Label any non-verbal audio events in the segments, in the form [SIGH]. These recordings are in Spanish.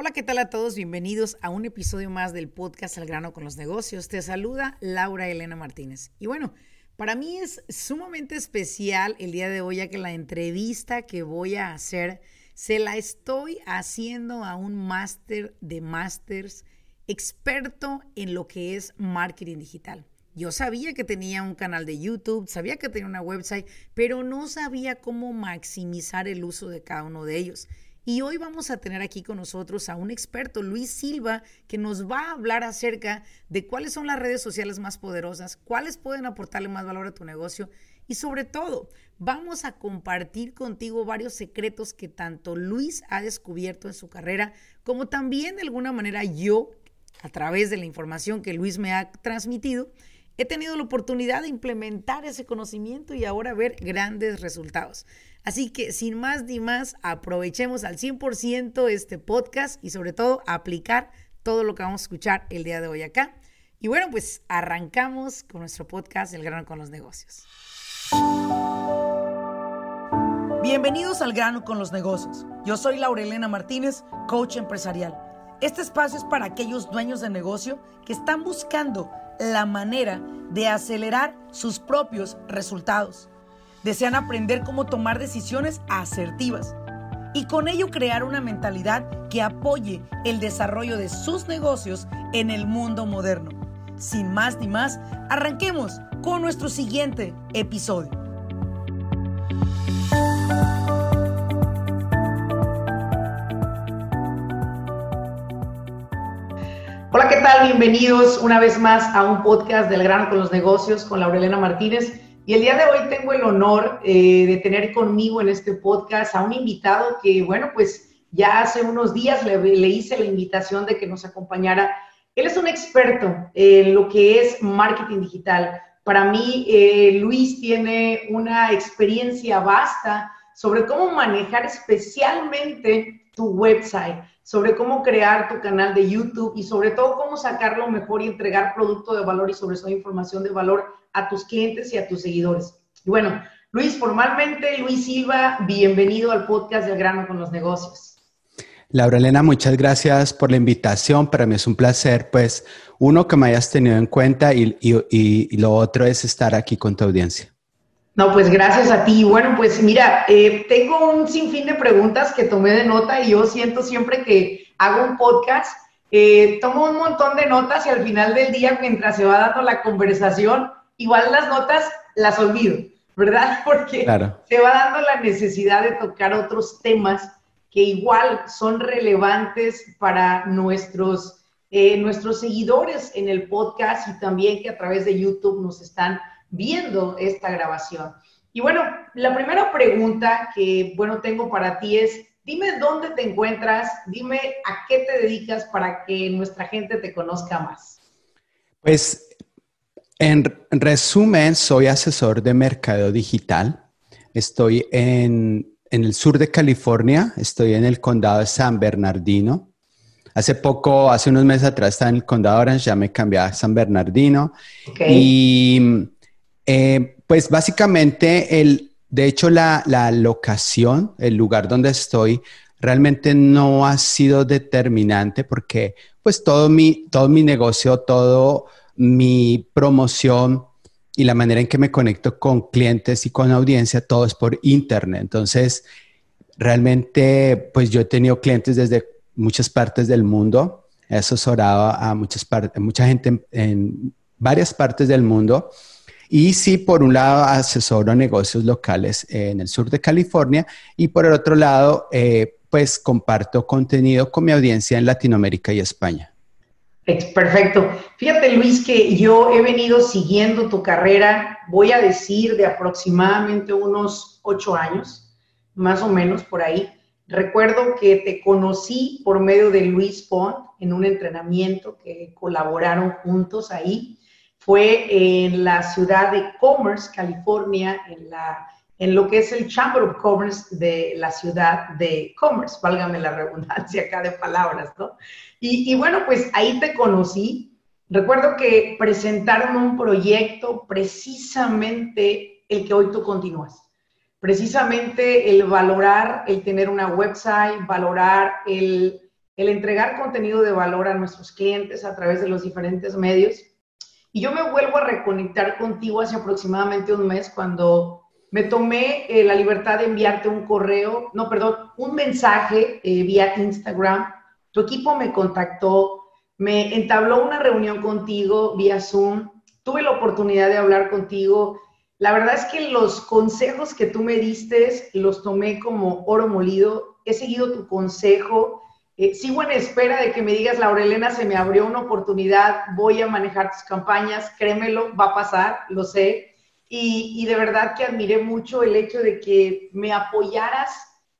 Hola, ¿qué tal a todos? Bienvenidos a un episodio más del podcast Al grano con los negocios. Te saluda Laura Elena Martínez. Y bueno, para mí es sumamente especial el día de hoy, ya que la entrevista que voy a hacer se la estoy haciendo a un máster de másters experto en lo que es marketing digital. Yo sabía que tenía un canal de YouTube, sabía que tenía una website, pero no sabía cómo maximizar el uso de cada uno de ellos. Y hoy vamos a tener aquí con nosotros a un experto, Luis Silva, que nos va a hablar acerca de cuáles son las redes sociales más poderosas, cuáles pueden aportarle más valor a tu negocio y sobre todo vamos a compartir contigo varios secretos que tanto Luis ha descubierto en su carrera, como también de alguna manera yo, a través de la información que Luis me ha transmitido, he tenido la oportunidad de implementar ese conocimiento y ahora ver grandes resultados. Así que sin más ni más, aprovechemos al 100% este podcast y sobre todo aplicar todo lo que vamos a escuchar el día de hoy acá. Y bueno, pues arrancamos con nuestro podcast El grano con los negocios. Bienvenidos al grano con los negocios. Yo soy Laurelena Martínez, coach empresarial. Este espacio es para aquellos dueños de negocio que están buscando la manera de acelerar sus propios resultados. Desean aprender cómo tomar decisiones asertivas y con ello crear una mentalidad que apoye el desarrollo de sus negocios en el mundo moderno. Sin más ni más, arranquemos con nuestro siguiente episodio. Hola, ¿qué tal? Bienvenidos una vez más a un podcast del grano con los negocios con Laurelena Martínez. Y el día de hoy tengo el honor eh, de tener conmigo en este podcast a un invitado que, bueno, pues ya hace unos días le, hice la invitación de que nos acompañara. Él es un experto en lo que es marketing digital. Para mí, eh, Luis tiene una experiencia vasta sobre cómo manejar especialmente tu website, sobre cómo crear tu canal de YouTube y sobre todo cómo sacarlo mejor y entregar producto de valor y sobre todo información de valor a tus clientes y a tus seguidores. Y bueno, Luis, formalmente, Luis Silva, bienvenido al podcast del grano con los negocios. Laura Elena, muchas gracias por la invitación. Para mí es un placer, pues, uno, que me hayas tenido en cuenta y, y, y lo otro es estar aquí con tu audiencia. No, pues gracias a ti. Bueno, pues mira, eh, tengo un sinfín de preguntas que tomé de nota y yo siento siempre que hago un podcast, eh, tomo un montón de notas y al final del día, mientras se va dando la conversación, igual las notas las olvido, ¿verdad? [LAUGHS] Porque se va dando la necesidad de tocar otros temas que igual son relevantes para nuestros, eh, nuestros seguidores en el podcast y también que a través de YouTube nos están viendo esta grabación. Y bueno, la primera pregunta que, bueno, tengo para ti es, dime dónde te encuentras, dime a qué te dedicas para que nuestra gente te conozca más. Pues, en resumen, soy asesor de mercado digital. Estoy en, en el sur de California, estoy en el condado de San Bernardino. Hace poco, hace unos meses atrás, estaba en el condado de Orange, ya me cambié a San Bernardino. Y eh, pues básicamente, el, de hecho, la, la, locación, el lugar donde estoy, realmente no ha sido determinante porque pues todo mi, todo mi negocio, todo mi promoción y la manera en que me conecto con clientes y con audiencia, todo es por internet. Entonces, realmente, pues yo he tenido clientes desde muchas partes del mundo, he asesorado a muchas mucha gente en varias partes del mundo y sí, por un lado, asesoro negocios locales en el sur de California y por el otro lado, eh, pues comparto contenido con mi audiencia en Latinoamérica y España. Perfecto. Fíjate, Luis, que yo he venido siguiendo tu carrera, voy a decir, de aproximadamente unos ocho años, más o menos por ahí. Recuerdo que te conocí por medio de Luis Pont en un entrenamiento que colaboraron juntos ahí fue en la ciudad de Commerce, California, en, la, en lo que es el Chamber of Commerce de la ciudad de Commerce, válgame la redundancia acá de palabras, ¿no? Y, y bueno, pues ahí te conocí. Recuerdo que presentaron un proyecto precisamente el que hoy tú continúas. Precisamente el valorar, el tener una website, valorar el el entregar contenido de valor a nuestros clientes a través de los diferentes medios. Y yo me vuelvo a reconectar contigo hace aproximadamente un mes cuando me tomé eh, la libertad de enviarte un correo, no, perdón, un mensaje eh, vía Instagram. Tu equipo me contactó, me entabló una reunión contigo vía Zoom. Tuve la oportunidad de hablar contigo. La verdad es que los consejos que tú me diste los tomé como oro molido. He seguido tu consejo. Eh, sigo en espera de que me digas, Laurelena, se me abrió una oportunidad, voy a manejar tus campañas, créemelo, va a pasar, lo sé y, de verdad que admiré mucho el hecho de que me apoyaras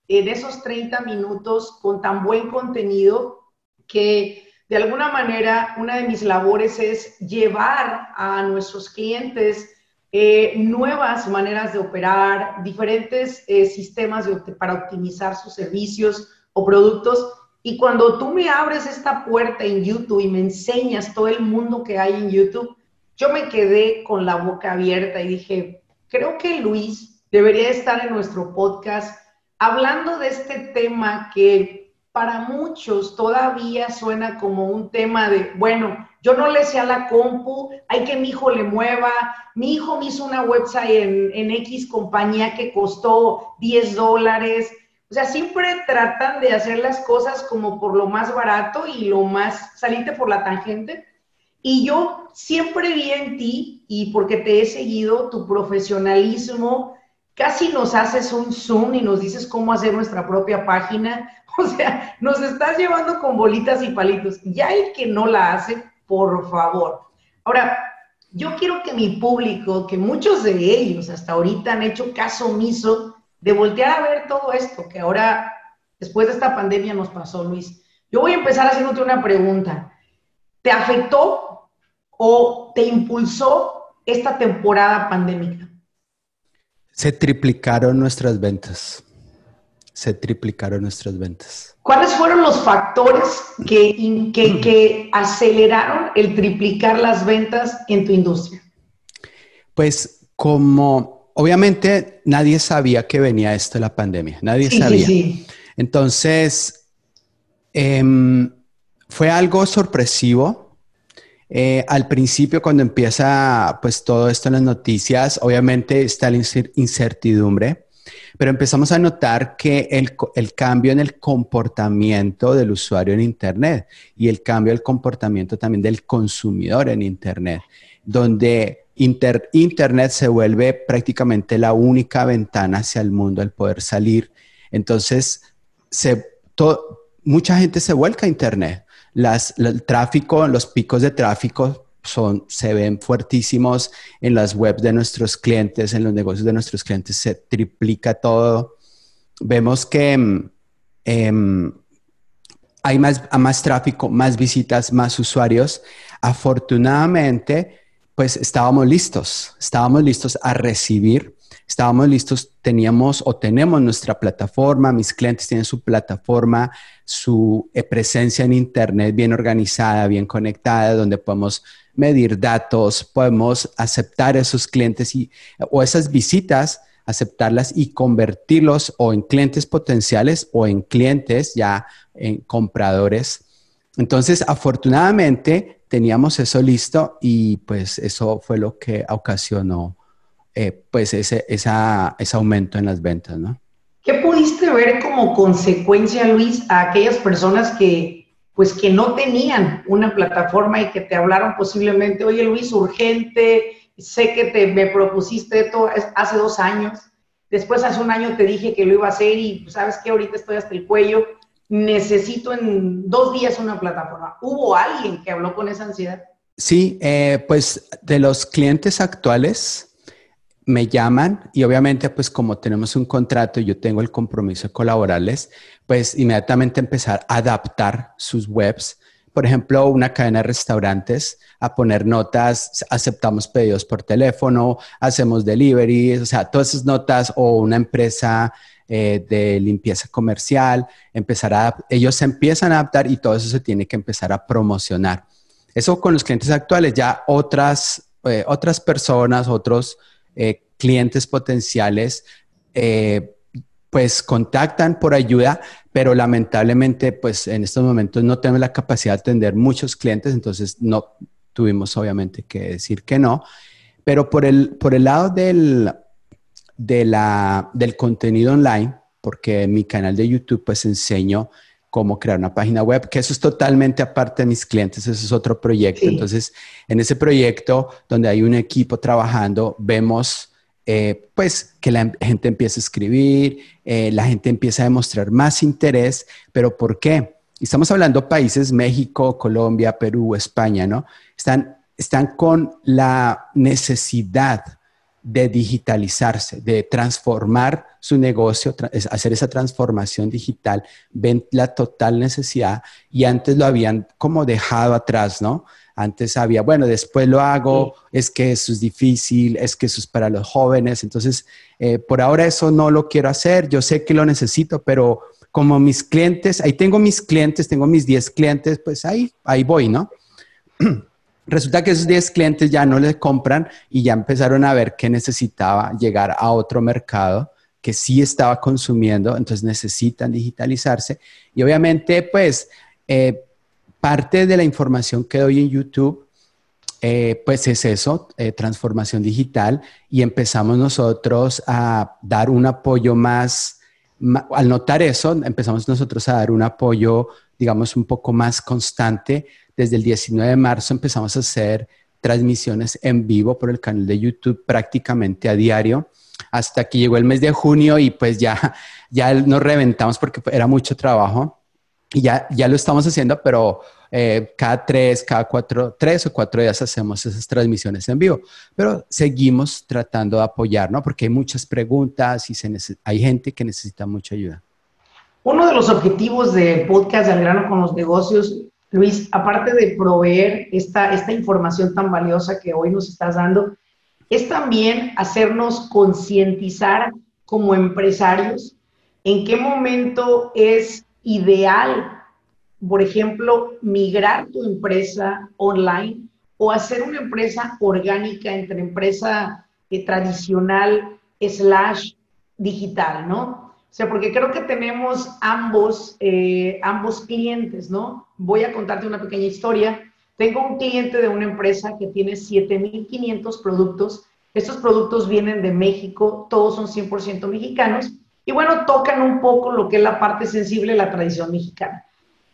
en esos 30 minutos con tan buen contenido que de alguna manera una de mis labores es llevar a nuestros clientes eh, nuevas maneras de operar, diferentes eh, sistemas para optimizar sus servicios o productos. Y cuando tú me abres esta puerta en YouTube y me enseñas todo el mundo que hay en YouTube, yo me quedé con la boca abierta y dije, creo que Luis debería estar en nuestro podcast hablando de este tema que para muchos todavía suena como un tema de, bueno, yo no le sé a la compu, hay que mi hijo le mueva, mi hijo me hizo una website en, en X compañía que costó 10 dólares. O sea, siempre tratan de hacer las cosas como por lo más barato y lo más, salite por la tangente. Y yo siempre vi en ti, y porque te he seguido, tu profesionalismo, casi nos haces un Zoom y nos dices cómo hacer nuestra propia página. [LAUGHS] O sea, nos estás llevando con bolitas y palitos. Ya el que no la hace, por favor. Ahora, yo quiero que mi público, que muchos de ellos hasta ahorita han hecho caso omiso de voltear a ver todo esto que ahora, después de esta pandemia, nos pasó, Luis. Yo voy a empezar haciéndote una pregunta. ¿Te afectó o te impulsó esta temporada pandémica? Se triplicaron nuestras ventas. Se triplicaron nuestras ventas. ¿Cuáles fueron los factores que, que, aceleraron el triplicar las ventas en tu industria? Pues como obviamente nadie sabía que venía esto de la pandemia, nadie sabía. Entonces, em, fue algo sorpresivo eh, al principio, cuando empieza pues todo esto en las noticias, obviamente está la incertidumbre, pero empezamos a notar que el, el, cambio en el comportamiento del usuario en Internet y el cambio del comportamiento también del consumidor en Internet, donde Internet se vuelve prácticamente la única ventana hacia el mundo al poder salir. Entonces, mucha gente se vuelca a Internet el tráfico, los picos de tráfico son, se ven fuertísimos en las webs de nuestros clientes, en los negocios de nuestros clientes, se triplica todo. Vemos que em, em, hay más, más tráfico, más visitas, más usuarios. Afortunadamente, pues estábamos listos, estábamos listos a recibir estábamos listos, teníamos o tenemos nuestra plataforma, mis clientes tienen su plataforma, su eh, presencia en Internet bien organizada, bien conectada, donde podemos medir datos, podemos aceptar esos clientes y, o esas visitas, aceptarlas y convertirlos o en clientes potenciales o en clientes ya en compradores. Entonces, afortunadamente, teníamos eso listo y pues eso fue lo que ocasionó eh, pues ese, esa, ese aumento en las ventas, ¿no? ¿Qué pudiste ver como consecuencia, Luis, a aquellas personas que, pues, que no tenían una plataforma y que te hablaron posiblemente, oye, Luis, urgente, sé que te, me propusiste esto hace dos años, después hace un año te dije que lo iba a hacer y, pues, ¿sabes qué? Ahorita estoy hasta el cuello, necesito en dos días una plataforma. ¿Hubo alguien que habló con esa ansiedad? Sí, eh, pues de los clientes actuales, me llaman y obviamente pues como tenemos un contrato y yo tengo el compromiso de colaborarles, pues inmediatamente empezar a adaptar sus webs. Por ejemplo, una cadena de restaurantes a poner notas, aceptamos pedidos por teléfono, hacemos delivery, o sea, todas esas notas o una empresa eh, de limpieza comercial, empezar a, ellos se empiezan a adaptar y todo eso se tiene que empezar a promocionar. Eso con los clientes actuales, ya otras, eh, otras personas, otros eh, clientes potenciales, pues contactan por ayuda, pero lamentablemente pues en estos momentos no tenemos la capacidad de atender muchos clientes, entonces no tuvimos obviamente que decir que no. Pero por el, por el lado del, de la, del contenido online, porque en mi canal de YouTube pues enseño cómo crear una página web, que eso es totalmente aparte de mis clientes, eso es otro proyecto. Entonces, en ese proyecto donde hay un equipo trabajando, vemos eh, pues que la gente empieza a escribir, eh, la gente empieza a demostrar más interés, pero ¿por qué? Estamos hablando países, México, Colombia, Perú, España, ¿no? Están, están con la necesidad de digitalizarse, de transformar su negocio, hacer esa transformación digital, ven la total necesidad y antes lo habían como dejado atrás, ¿no? Antes había, bueno, después lo hago, es que eso es difícil, es que eso es para los jóvenes, entonces eh, por ahora eso no lo quiero hacer, yo sé que lo necesito, pero como mis clientes, ahí tengo mis clientes, tengo mis 10 clientes, pues ahí, ahí voy, ¿no? [CLEARS THROAT] Resulta que esos 10 clientes ya no les compran y ya empezaron a ver que necesitaba llegar a otro mercado que sí estaba consumiendo, entonces necesitan digitalizarse. Y obviamente, pues, eh, parte de la información que doy en YouTube, eh, pues es eso, eh, transformación digital, y empezamos nosotros a dar un apoyo más, al notar eso, empezamos nosotros a dar un apoyo, digamos, un poco más constante desde el 19 de marzo empezamos a hacer transmisiones en vivo por el canal de YouTube prácticamente a diario hasta que llegó el mes de junio y pues ya, [LAUGHS] ya nos reventamos porque era mucho trabajo y ya, ya lo estamos haciendo, pero eh, cada tres, cada cuatro, tres o cuatro días hacemos esas transmisiones en vivo, pero seguimos tratando de apoyar, ¿no? Porque hay muchas preguntas y se hay gente que necesita mucha ayuda. Uno de los objetivos de Podcast al grano con los negocios Luis, aparte de proveer esta, esta información tan valiosa que hoy nos estás dando, es también hacernos concientizar como empresarios en qué momento es ideal, por ejemplo, migrar tu empresa online o hacer una empresa orgánica entre empresa eh, tradicional slash digital, ¿no? O sea, porque creo que tenemos ambos, eh, ambos clientes, ¿no? Voy a contarte una pequeña historia. Tengo un cliente de una empresa que tiene 7.500 productos. Estos productos vienen de México, todos son 100% mexicanos. Y bueno, tocan un poco lo que es la parte sensible de la tradición mexicana.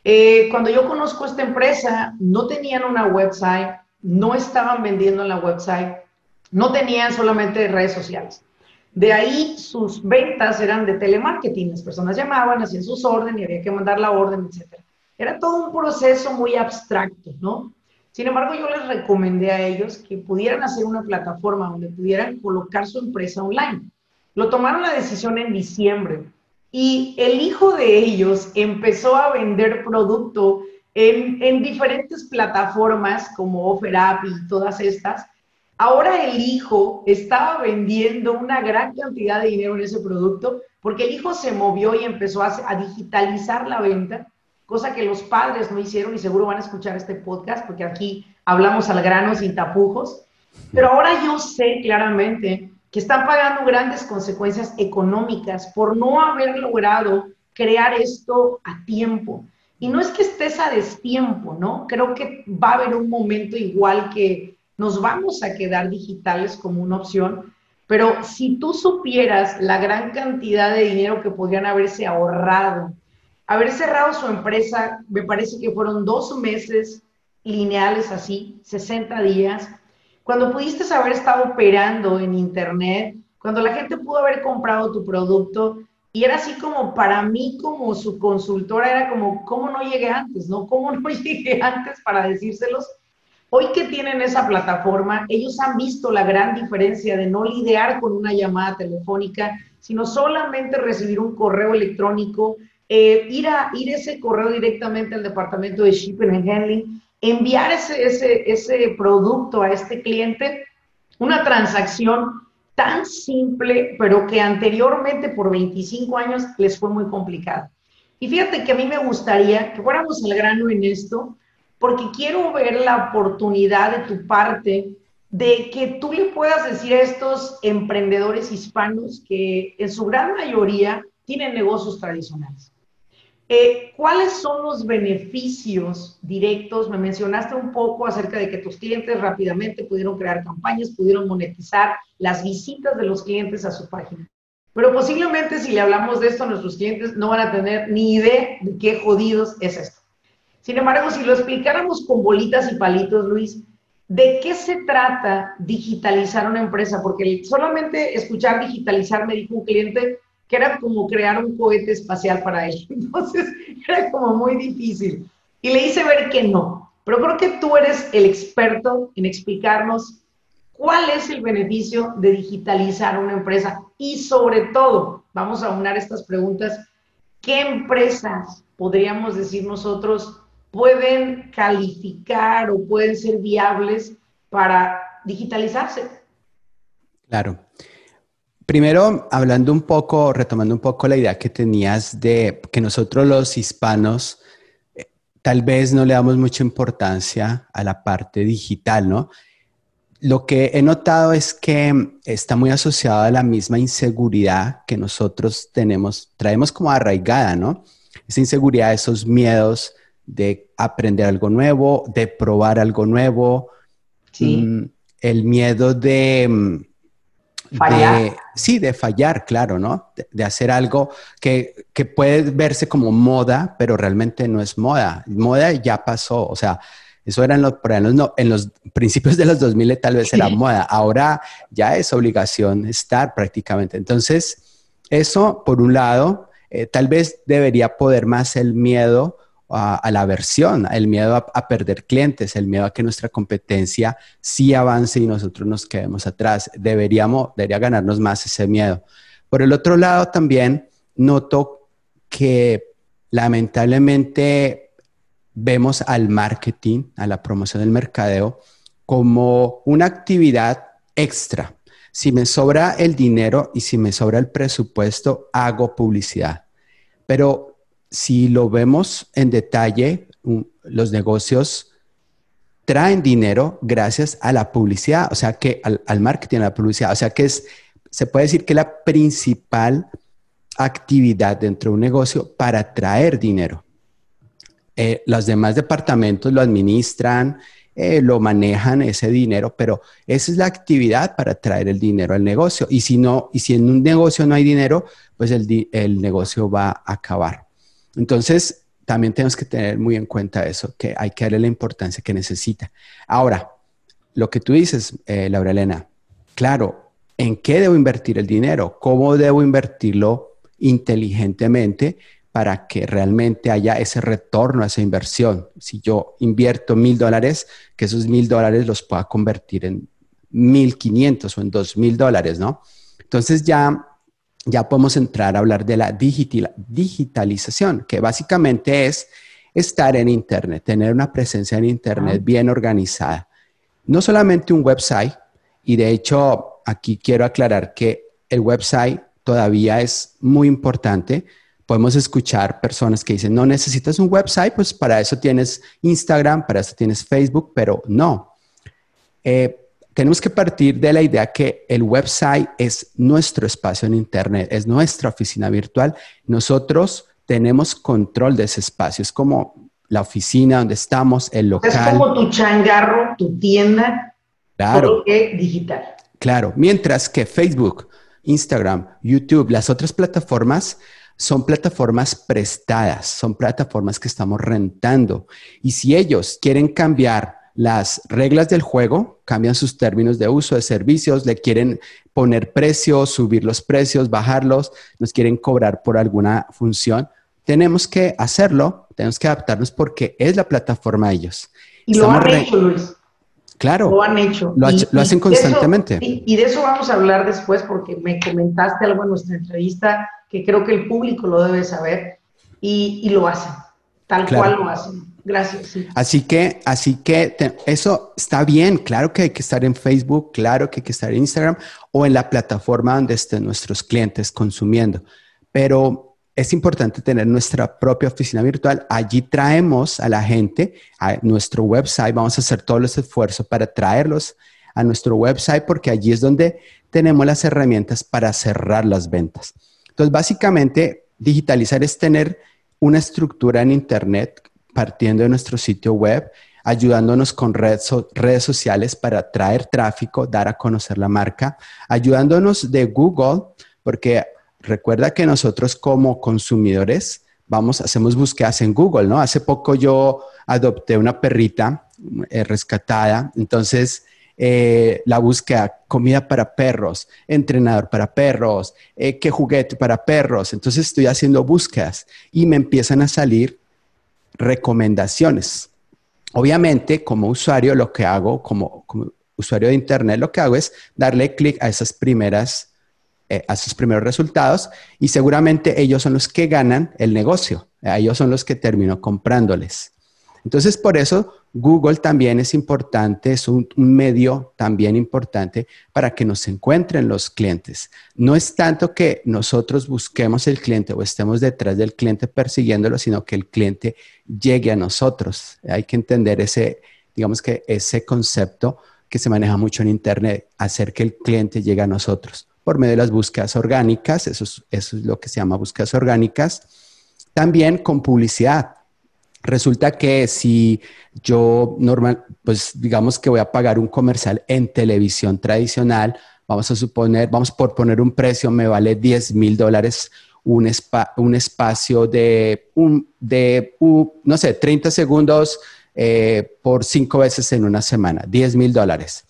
Eh, cuando yo conozco esta empresa, no tenían una website, no estaban vendiendo en la website, no tenían solamente redes sociales. De ahí sus ventas eran de telemarketing. Las personas llamaban, hacían sus órdenes y había que mandar la orden, etc. Era todo un proceso muy abstracto, ¿no? Sin embargo, yo les recomendé a ellos que pudieran hacer una plataforma donde pudieran colocar su empresa online. Lo tomaron la decisión en diciembre y el hijo de ellos empezó a vender producto en, en diferentes plataformas como OfferUp y todas estas Ahora el hijo estaba vendiendo una gran cantidad de dinero en ese producto porque el hijo se movió y empezó a, digitalizar la venta, cosa que los padres no hicieron y seguro van a escuchar este podcast porque aquí hablamos al grano sin tapujos. Pero ahora yo sé claramente que están pagando grandes consecuencias económicas por no haber logrado crear esto a tiempo. Y no es que estés a destiempo, ¿no? Creo que va a haber un momento igual que nos vamos a quedar digitales como una opción, pero si tú supieras la gran cantidad de dinero que podrían haberse ahorrado, haber cerrado su empresa, me parece que fueron dos meses lineales así, 60 días, cuando pudiste haber estado operando en Internet, cuando la gente pudo haber comprado tu producto, y era así como para mí, como su consultora, era como, ¿cómo no llegué antes? ¿No? ¿Cómo no [LAUGHS] llegué antes para decírselos? Hoy que tienen esa plataforma, ellos han visto la gran diferencia de no lidiar con una llamada telefónica, sino solamente recibir un correo electrónico, eh, ir, a, ir ese correo directamente al departamento de Shipping and Handling, enviar ese, ese, ese producto a este cliente, una transacción tan simple, pero que anteriormente por 25 años les fue muy complicada. Y fíjate que a mí me gustaría que fuéramos al grano en esto, porque quiero ver la oportunidad de tu parte de que tú le puedas decir a estos emprendedores hispanos que en su gran mayoría tienen negocios tradicionales. Eh, ¿Cuáles son los beneficios directos? Me mencionaste un poco acerca de que tus clientes rápidamente pudieron crear campañas, pudieron monetizar las visitas de los clientes a su página. Pero posiblemente si le hablamos de esto a nuestros clientes no van a tener ni idea de qué jodidos es esto. Sin embargo, si lo explicáramos con bolitas y palitos, Luis, ¿de qué se trata digitalizar una empresa? Porque solamente escuchar digitalizar me dijo un cliente, que era como crear un cohete espacial para él. [LAUGHS] Entonces, era como muy difícil. Y le hice ver que no. Pero creo que tú eres el experto en explicarnos cuál es el beneficio de digitalizar una empresa y sobre todo, vamos a unar estas preguntas, ¿qué empresas podríamos decir nosotros pueden calificar o pueden ser viables para digitalizarse? Claro. Primero, hablando un poco, retomando un poco la idea que tenías de que nosotros los hispanos eh, tal vez no le damos mucha importancia a la parte digital, ¿no? Lo que he notado es que está muy asociado a la misma inseguridad que nosotros tenemos, traemos como arraigada, ¿no? Esa inseguridad, esos miedos de aprender algo nuevo, de probar algo nuevo, sí. Mm, el miedo de Fallar. sí, de fallar, claro, ¿no? De, hacer algo que, que, puede verse como moda, pero realmente no es moda. Moda ya pasó, o sea, eso era en los, en los, principios de los 2000 tal vez era moda. Ahora ya es obligación estar prácticamente. Entonces, eso, por un lado, eh, tal vez debería poder más el miedo a, la aversión, el miedo a, perder clientes, el miedo a que nuestra competencia sí avance y nosotros nos quedemos atrás. Deberíamos, debería ganarnos más ese miedo. Por el otro lado, también noto que lamentablemente vemos al marketing, a la promoción del mercadeo, como una actividad extra. Si me sobra el dinero y si me sobra el presupuesto, hago publicidad. Pero si lo vemos en detalle, los negocios traen dinero gracias a la publicidad, o sea que al, marketing, a la publicidad, o sea que es, se puede decir que la principal actividad dentro de un negocio para traer dinero. Eh, los demás departamentos lo administran, eh, lo manejan ese dinero, pero esa es la actividad para traer el dinero al negocio. Y si no, y si en un negocio no hay dinero, pues el, el negocio va a acabar. Entonces, también tenemos que tener muy en cuenta eso, que hay que darle la importancia que necesita. Ahora, lo que tú dices, eh, Laura Elena, claro, ¿en qué debo invertir el dinero? ¿Cómo debo invertirlo inteligentemente para que realmente haya ese retorno a esa inversión? Si yo invierto mil dólares, que esos mil dólares los pueda convertir en mil quinientos o en dos mil dólares, ¿no? Entonces ya ya podemos entrar a hablar de la digitalización, que básicamente es estar en Internet, tener una presencia en Internet bien organizada. No solamente un website, y de hecho aquí quiero aclarar que el website todavía es muy importante. Podemos escuchar personas que dicen, no necesitas un website, pues para eso tienes Instagram, para eso tienes Facebook, pero no. Eh, tenemos que partir de la idea que el website es nuestro espacio en Internet, es nuestra oficina virtual. Nosotros tenemos control de ese espacio. Es como la oficina donde estamos, el local. Es como tu changarro, tu tienda, claro. digital. Claro, mientras que Facebook, Instagram, YouTube, las otras plataformas son plataformas prestadas, son plataformas que estamos rentando. Y si ellos quieren cambiar las reglas del juego, cambian sus términos de uso de servicios, le quieren poner precios, subir los precios, bajarlos, nos quieren cobrar por alguna función. Tenemos que hacerlo, tenemos que adaptarnos porque es la plataforma de ellos. Y lo han hecho, Luis. Claro. Lo han hecho. Lo, hacen constantemente. y, de eso vamos a hablar después porque me comentaste algo en nuestra entrevista que creo que el público lo debe saber y, lo hacen, tal cual lo hacen. Gracias. Así que, así que eso está bien. Claro que hay que estar en Facebook, claro que hay que estar en Instagram o en la plataforma donde estén nuestros clientes consumiendo. Pero es importante tener nuestra propia oficina virtual. Allí traemos a la gente a nuestro website. Vamos a hacer todos los esfuerzos para traerlos a nuestro website porque allí es donde tenemos las herramientas para cerrar las ventas. Entonces, básicamente, digitalizar es tener una estructura en Internet partiendo de nuestro sitio web, ayudándonos con redes sociales para atraer tráfico, dar a conocer la marca, ayudándonos de Google, porque recuerda que nosotros como consumidores vamos, hacemos búsquedas en Google, ¿no? Hace poco yo adopté una perrita eh, rescatada, entonces eh, la búsqueda, comida para perros, entrenador para perros, eh, qué juguete para perros. Entonces estoy haciendo búsquedas y me empiezan a salir recomendaciones. Obviamente, como usuario, lo que hago, como, usuario de Internet, lo que hago es darle clic a esas primeras, eh, a esos primeros resultados y seguramente ellos son los que ganan el negocio. Ellos son los que termino comprándoles. Entonces, por eso Google también es importante, es un, medio también importante para que nos encuentren los clientes. No es tanto que nosotros busquemos el cliente o estemos detrás del cliente persiguiéndolo, sino que el cliente llegue a nosotros. Hay que entender ese, digamos que ese concepto que se maneja mucho en Internet, hacer que el cliente llegue a nosotros por medio de las búsquedas orgánicas, eso eso es lo que se llama búsquedas orgánicas. También con publicidad Resulta que si yo normal, pues digamos que voy a pagar un comercial en televisión tradicional, vamos a suponer, vamos por poner un precio, me vale 10 mil dólares un, un, espacio de, un, de no sé, 30 segundos eh, por cinco veces en una semana, 10 mil dólares.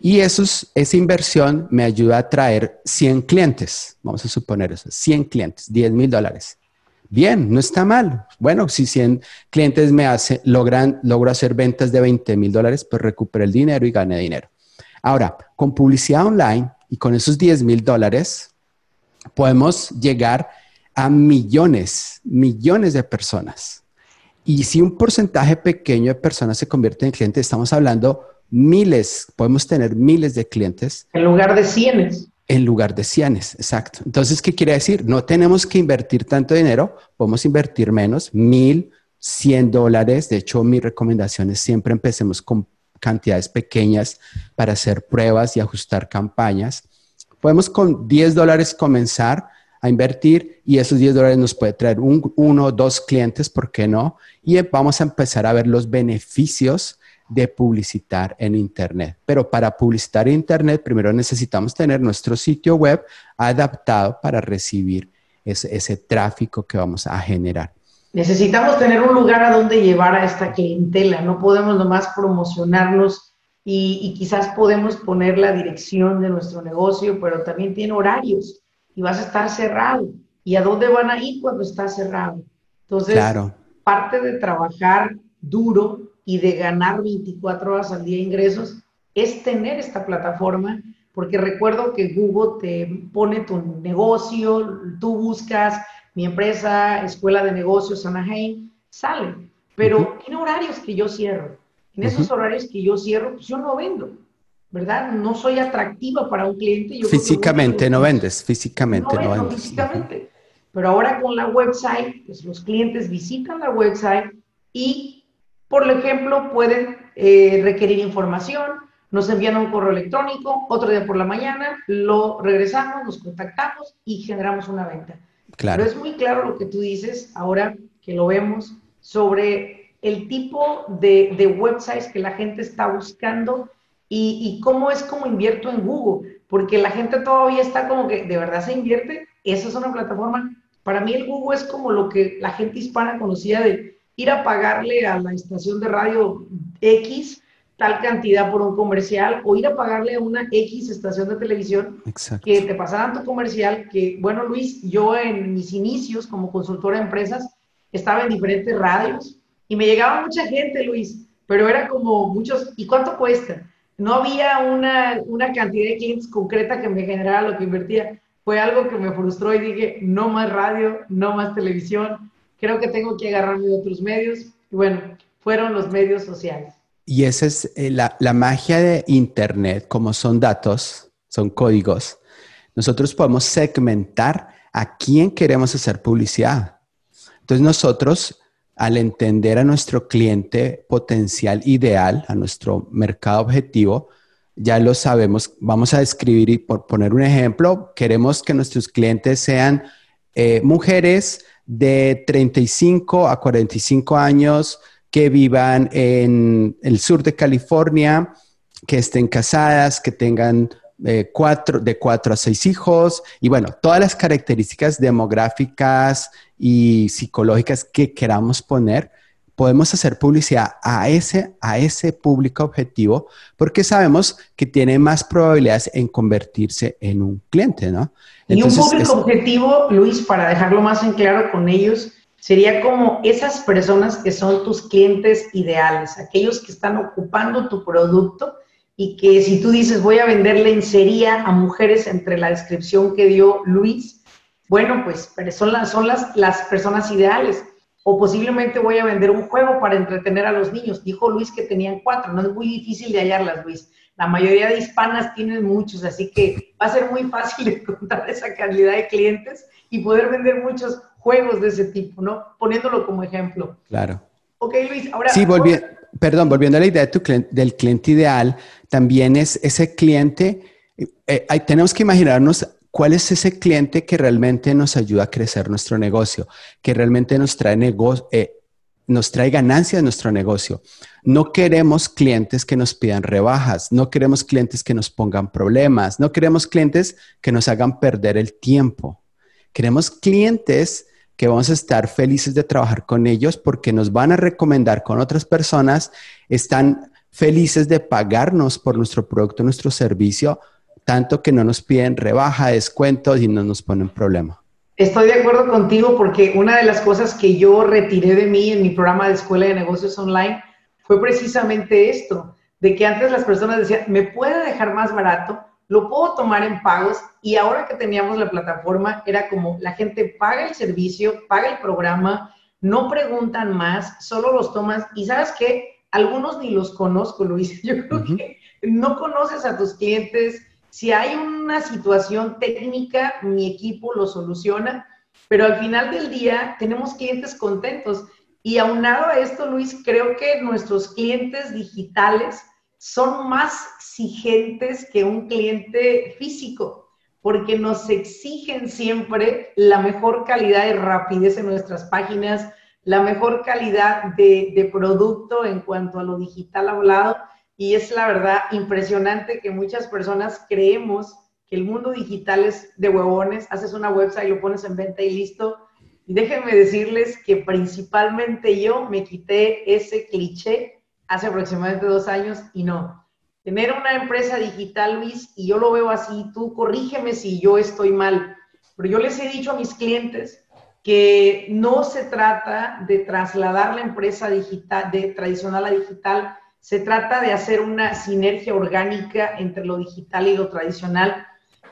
Y esos, esa inversión me ayuda a traer 100 clientes, vamos a suponer eso, 100 clientes, 10 mil dólares. Bien, no está mal. Bueno, si 100 clientes me hacen, logran, logro hacer ventas de 20 mil dólares, pues recupero el dinero y gane dinero. Ahora, con publicidad online y con esos 10 mil dólares, podemos llegar a millones, millones de personas. Y si un porcentaje pequeño de personas se convierte en clientes, estamos hablando miles, podemos tener miles de clientes. En lugar de cienes en lugar de cianes, exacto. Entonces, ¿qué quiere decir? No tenemos que invertir tanto dinero, podemos invertir menos, mil, cien dólares. De hecho, mi recomendación es siempre empecemos con cantidades pequeñas para hacer pruebas y ajustar campañas. Podemos con 10 dólares comenzar a invertir y esos 10 dólares nos puede traer un, uno o dos clientes, ¿por qué no? Y vamos a empezar a ver los beneficios de publicitar en Internet. Pero para publicitar en Internet, primero necesitamos tener nuestro sitio web adaptado para recibir ese, tráfico que vamos a generar. Necesitamos tener un lugar a donde llevar a esta clientela. No podemos nomás promocionarnos y, y quizás podemos poner la dirección de nuestro negocio, pero también tiene horarios y vas a estar cerrado. ¿Y a dónde van a ir cuando está cerrado? Entonces, parte de trabajar duro y de ganar 24 horas al día ingresos es tener esta plataforma, porque recuerdo que Google te pone tu negocio, tú buscas mi empresa, escuela de negocios Anaheim, sale, pero en horarios que yo cierro. En esos horarios que yo cierro, pues yo no vendo, ¿verdad? No soy atractiva para un cliente. físicamente no vendes, físicamente no, vendes. Físicamente. Pero ahora con la website, pues los clientes visitan la website y por ejemplo, pueden eh, requerir información, nos envían un correo electrónico, otro día por la mañana, lo regresamos, nos contactamos y generamos una venta. Claro. Pero es muy claro lo que tú dices ahora que lo vemos sobre el tipo de, de websites que la gente está buscando y, y, cómo es como invierto en Google, porque la gente todavía está como que de verdad se invierte. Esa es una plataforma. Para mí el Google es como lo que la gente hispana conocía de ir a pagarle a la estación de radio X tal cantidad por un comercial o ir a pagarle a una X estación de televisión que te pasaran tu comercial, que bueno Luis, yo en mis inicios como consultora de empresas estaba en diferentes radios y me llegaba mucha gente Luis, pero era como muchos, ¿y cuánto cuesta? No había una, una cantidad de clientes concreta que me generara lo que invertía. Fue algo que me frustró y dije, no más radio, no más televisión, creo que tengo que agarrarme de otros medios. Y bueno, fueron los medios sociales. Y esa es eh, la, la magia de Internet, como son datos, son códigos. Nosotros podemos segmentar a quién queremos hacer publicidad. Entonces nosotros, al entender a nuestro cliente potencial ideal, a nuestro mercado objetivo, ya lo sabemos. Vamos a describir y por poner un ejemplo, queremos que nuestros clientes sean eh, mujeres de 35 a 45 años que vivan en el sur de California, que estén casadas, que tengan eh, cuatro, de cuatro a seis hijos y bueno, todas las características demográficas y psicológicas que queramos poner, podemos hacer publicidad a ese, a ese público objetivo porque sabemos que tiene más probabilidades en convertirse en un cliente, ¿no? Y un público objetivo, Luis, para dejarlo más en claro con ellos, sería como esas personas que son tus clientes ideales, aquellos que están ocupando tu producto y que si tú dices voy a vender lencería a mujeres entre la descripción que dio Luis, bueno, pues son las, son las, las personas ideales. O posiblemente voy a vender un juego para entretener a los niños. Dijo Luis que tenían cuatro, no es muy difícil de hallarlas, Luis. La mayoría de hispanas tienen muchos, así que va a ser muy fácil [LAUGHS] encontrar esa calidad de clientes y poder vender muchos juegos de ese tipo, ¿no? Poniéndolo como ejemplo. Claro. Ok, Luis, ahora... Sí, volviendo, perdón, volviendo a la idea de tu del cliente ideal, también es ese cliente, eh, tenemos que imaginarnos cuál es ese cliente que realmente nos ayuda a crecer nuestro negocio, que realmente nos trae, negocio, eh, nos trae ganancias a nuestro negocio. No queremos clientes que nos pidan rebajas, no queremos clientes que nos pongan problemas, no queremos clientes que nos hagan perder el tiempo. Queremos clientes que vamos a estar felices de trabajar con ellos porque nos van a recomendar con otras personas, están felices de pagarnos por nuestro producto, nuestro servicio, tanto que no nos piden rebaja, descuentos y no nos ponen problema. Estoy de acuerdo contigo porque una de las cosas que yo retiré de mí en mi programa de Escuela de Negocios Online fue precisamente esto, de que antes las personas decían, ¿me puede dejar más barato? lo puedo tomar en pagos y ahora que teníamos la plataforma era como la gente paga el servicio, paga el programa, no preguntan más, solo los tomas y sabes qué, algunos ni los conozco, Luis. [LAUGHS] Yo creo que no conoces a tus clientes. Si hay una situación técnica, mi equipo lo soluciona, pero al final del día tenemos clientes contentos. Y aunado a esto, Luis, creo que nuestros clientes digitales son más exigentes que un cliente físico, porque nos exigen siempre la mejor calidad y rapidez en nuestras páginas, la mejor calidad de, producto en cuanto a lo digital hablado. Y es la verdad impresionante que muchas personas creemos que el mundo digital es de huevones, haces una website, lo pones en venta y listo. Y déjenme decirles que principalmente yo me quité ese cliché hace aproximadamente dos años y no. Tener una empresa digital, Luis, y yo lo veo así, tú corrígeme si yo estoy mal, pero yo les he dicho a mis clientes que no se trata de trasladar la empresa digital, de tradicional a digital, se trata de hacer una sinergia orgánica entre lo digital y lo tradicional.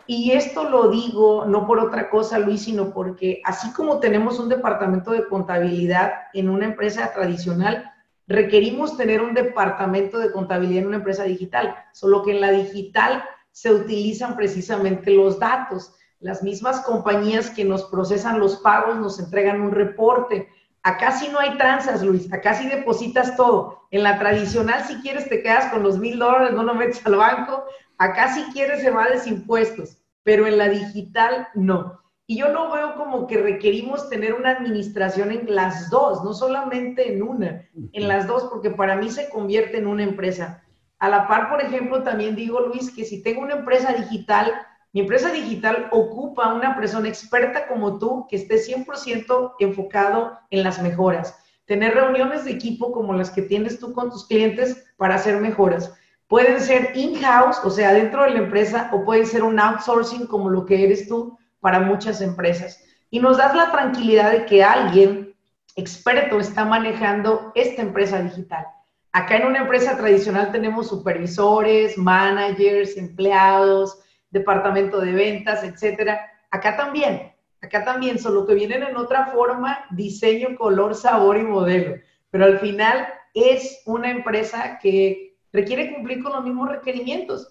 Y esto lo digo no por otra cosa, Luis, sino porque así como tenemos un departamento de contabilidad en una empresa tradicional, requerimos tener un departamento de contabilidad en una empresa digital, solo que en la digital se utilizan precisamente los datos. Las mismas compañías que nos procesan los pagos nos entregan un reporte. Acá sí no hay tranzas, Luis, acá sí depositas todo. En la tradicional, si quieres, te quedas con los mil dólares, no lo metes al banco. Acá si quieres, evades impuestos, pero en la digital, no. Y yo lo veo como que requerimos tener una administración en las dos, no solamente en una, en las dos, porque para mí se convierte en una empresa. A la par, por ejemplo, también digo, Luis, que si tengo una empresa digital, mi empresa digital ocupa a una persona experta como tú que esté 100% enfocado en las mejoras. Tener reuniones de equipo como las que tienes tú con tus clientes para hacer mejoras. Pueden ser in-house, o sea, dentro de la empresa, o pueden ser un outsourcing como lo que eres tú, para muchas empresas. Y nos das la tranquilidad de que alguien experto está manejando esta empresa digital. Acá en una empresa tradicional tenemos supervisores, managers, empleados, departamento de ventas, etcétera. Acá también, acá también, solo que vienen en otra forma, diseño, color, sabor y modelo. Pero al final es una empresa que requiere cumplir con los mismos requerimientos.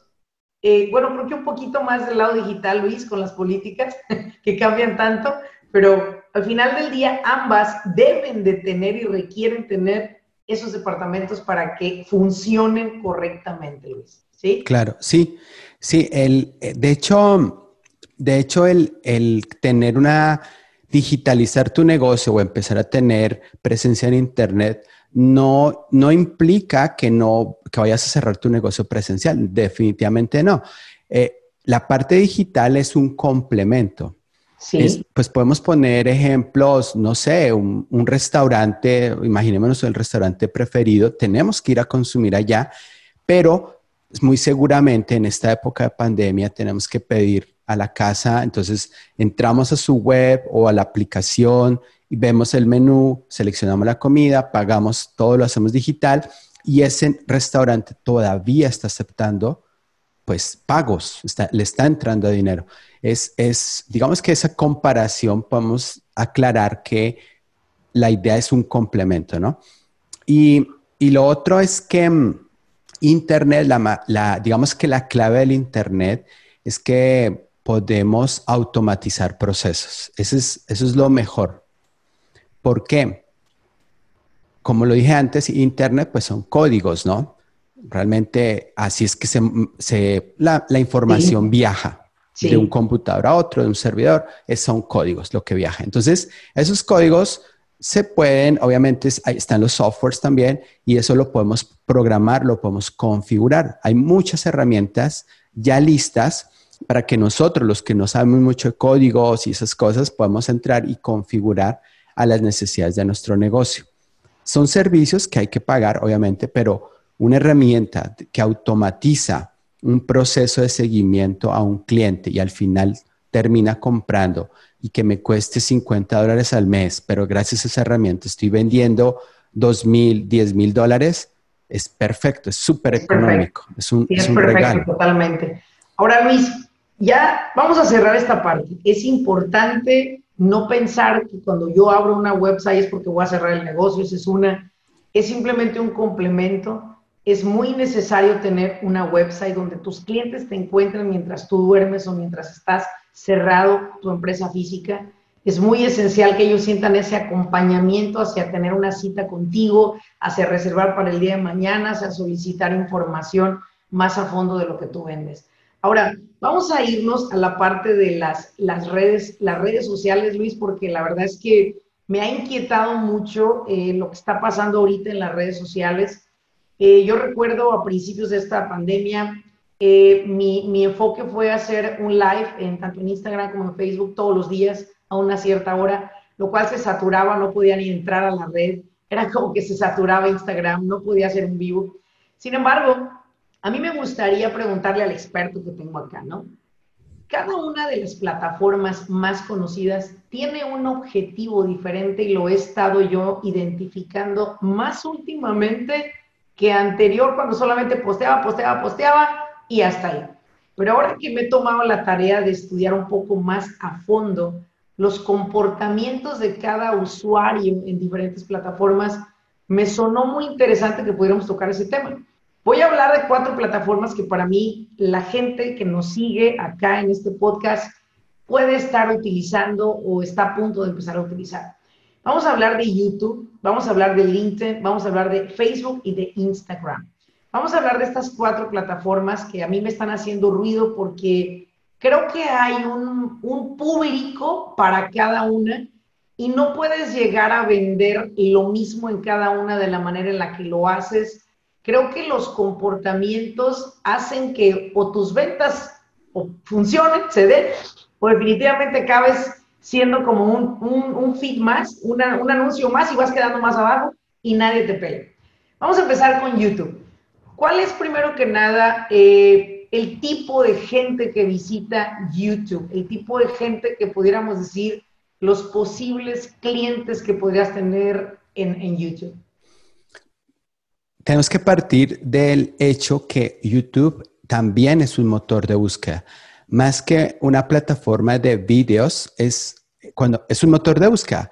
Eh, bueno, creo que un poquito más del lado digital, Luis, con las políticas [LAUGHS] que cambian tanto, pero al final del día ambas deben de tener y requieren tener esos departamentos para que funcionen correctamente, Luis. ¿Sí? Claro, sí. Sí, el, eh, de hecho, de hecho el, el tener una digitalizar tu negocio o empezar a tener presencia en Internet no, no implica que, no, que vayas a cerrar tu negocio presencial. Definitivamente no. Eh, la parte digital es un complemento. Sí. pues podemos poner ejemplos, no sé, un, un, restaurante, imaginémonos el restaurante preferido, tenemos que ir a consumir allá, pero muy seguramente en esta época de pandemia tenemos que pedir a la casa, entonces entramos a su web o a la aplicación y vemos el menú, seleccionamos la comida, pagamos, todo lo hacemos digital y ese restaurante todavía está aceptando pues pagos, le está entrando dinero. Es, es, digamos que esa comparación podemos aclarar que la idea es un complemento, ¿no? Y, y lo otro es que mm, Internet, la, la, digamos que la clave del Internet es que podemos automatizar procesos. Eso es, eso es lo mejor. ¿Por qué? Como lo dije antes, Internet pues son códigos, ¿no? Realmente así es que se, la, información viaja de un computador a otro, de un servidor, son códigos lo que viaja. Entonces, esos códigos se pueden, obviamente ahí están los softwares también y eso lo podemos programar, lo podemos configurar. Hay muchas herramientas ya listas para que nosotros, los que no sabemos mucho de códigos y esas cosas, podamos entrar y configurar a las necesidades de nuestro negocio. Son servicios que hay que pagar, obviamente, pero una herramienta que automatiza un proceso de seguimiento a un cliente y al final termina comprando y que me cueste 50 dólares al mes, pero gracias a esa herramienta estoy vendiendo 2 mil, 10 mil dólares, es perfecto, es súper económico, es un, es, perfecto, Totalmente. Ahora, Luis, ya vamos a cerrar esta parte. Es importante no pensar que cuando yo abro una website es porque voy a cerrar el negocio, esa es una, es simplemente un complemento. Es muy necesario tener una website donde tus clientes te encuentren mientras tú duermes o mientras estás cerrado tu empresa física. Es muy esencial que ellos sientan ese acompañamiento hacia tener una cita contigo, hacia reservar para el día de mañana, hacia solicitar información más a fondo de lo que tú vendes. Ahora, vamos a irnos a la parte de las, las, redes, las redes sociales, Luis, porque la verdad es que me ha inquietado mucho eh, lo que está pasando ahorita en las redes sociales. Eh, yo recuerdo a principios de esta pandemia, eh, mi, mi, enfoque fue hacer un live en tanto en Instagram como en Facebook todos los días a una cierta hora, lo cual se saturaba, no podía ni entrar a la red, era como que se saturaba Instagram, no podía hacer un vivo. Sin embargo, a mí me gustaría preguntarle al experto que tengo acá, ¿no? Cada una de las plataformas más conocidas tiene un objetivo diferente y lo he estado yo identificando más últimamente que anterior cuando solamente posteaba, posteaba, posteaba y hasta ahí. Pero ahora que me he tomado la tarea de estudiar un poco más a fondo los comportamientos de cada usuario en diferentes plataformas, me sonó muy interesante que pudiéramos tocar ese tema. Voy a hablar de cuatro plataformas que para mí la gente que nos sigue acá en este podcast puede estar utilizando o está a punto de empezar a utilizar. Vamos a hablar de YouTube, vamos a hablar de LinkedIn, vamos a hablar de Facebook y de Instagram. Vamos a hablar de estas cuatro plataformas que a mí me están haciendo ruido porque creo que hay un, público para cada una y no puedes llegar a vender lo mismo en cada una de la manera en la que lo haces creo que los comportamientos hacen que o tus ventas o funcionen, se den, o definitivamente acabes siendo como un, un, un feed más, un anuncio más y vas quedando más abajo y nadie te pega. Vamos a empezar con YouTube. ¿Cuál es primero que nada eh, el tipo de gente que visita YouTube? El tipo de gente que pudiéramos decir los posibles clientes que podrías tener en, en YouTube tenemos que partir del hecho que YouTube también es un motor de búsqueda. Más que una plataforma de videos, es, cuando, es un motor de búsqueda.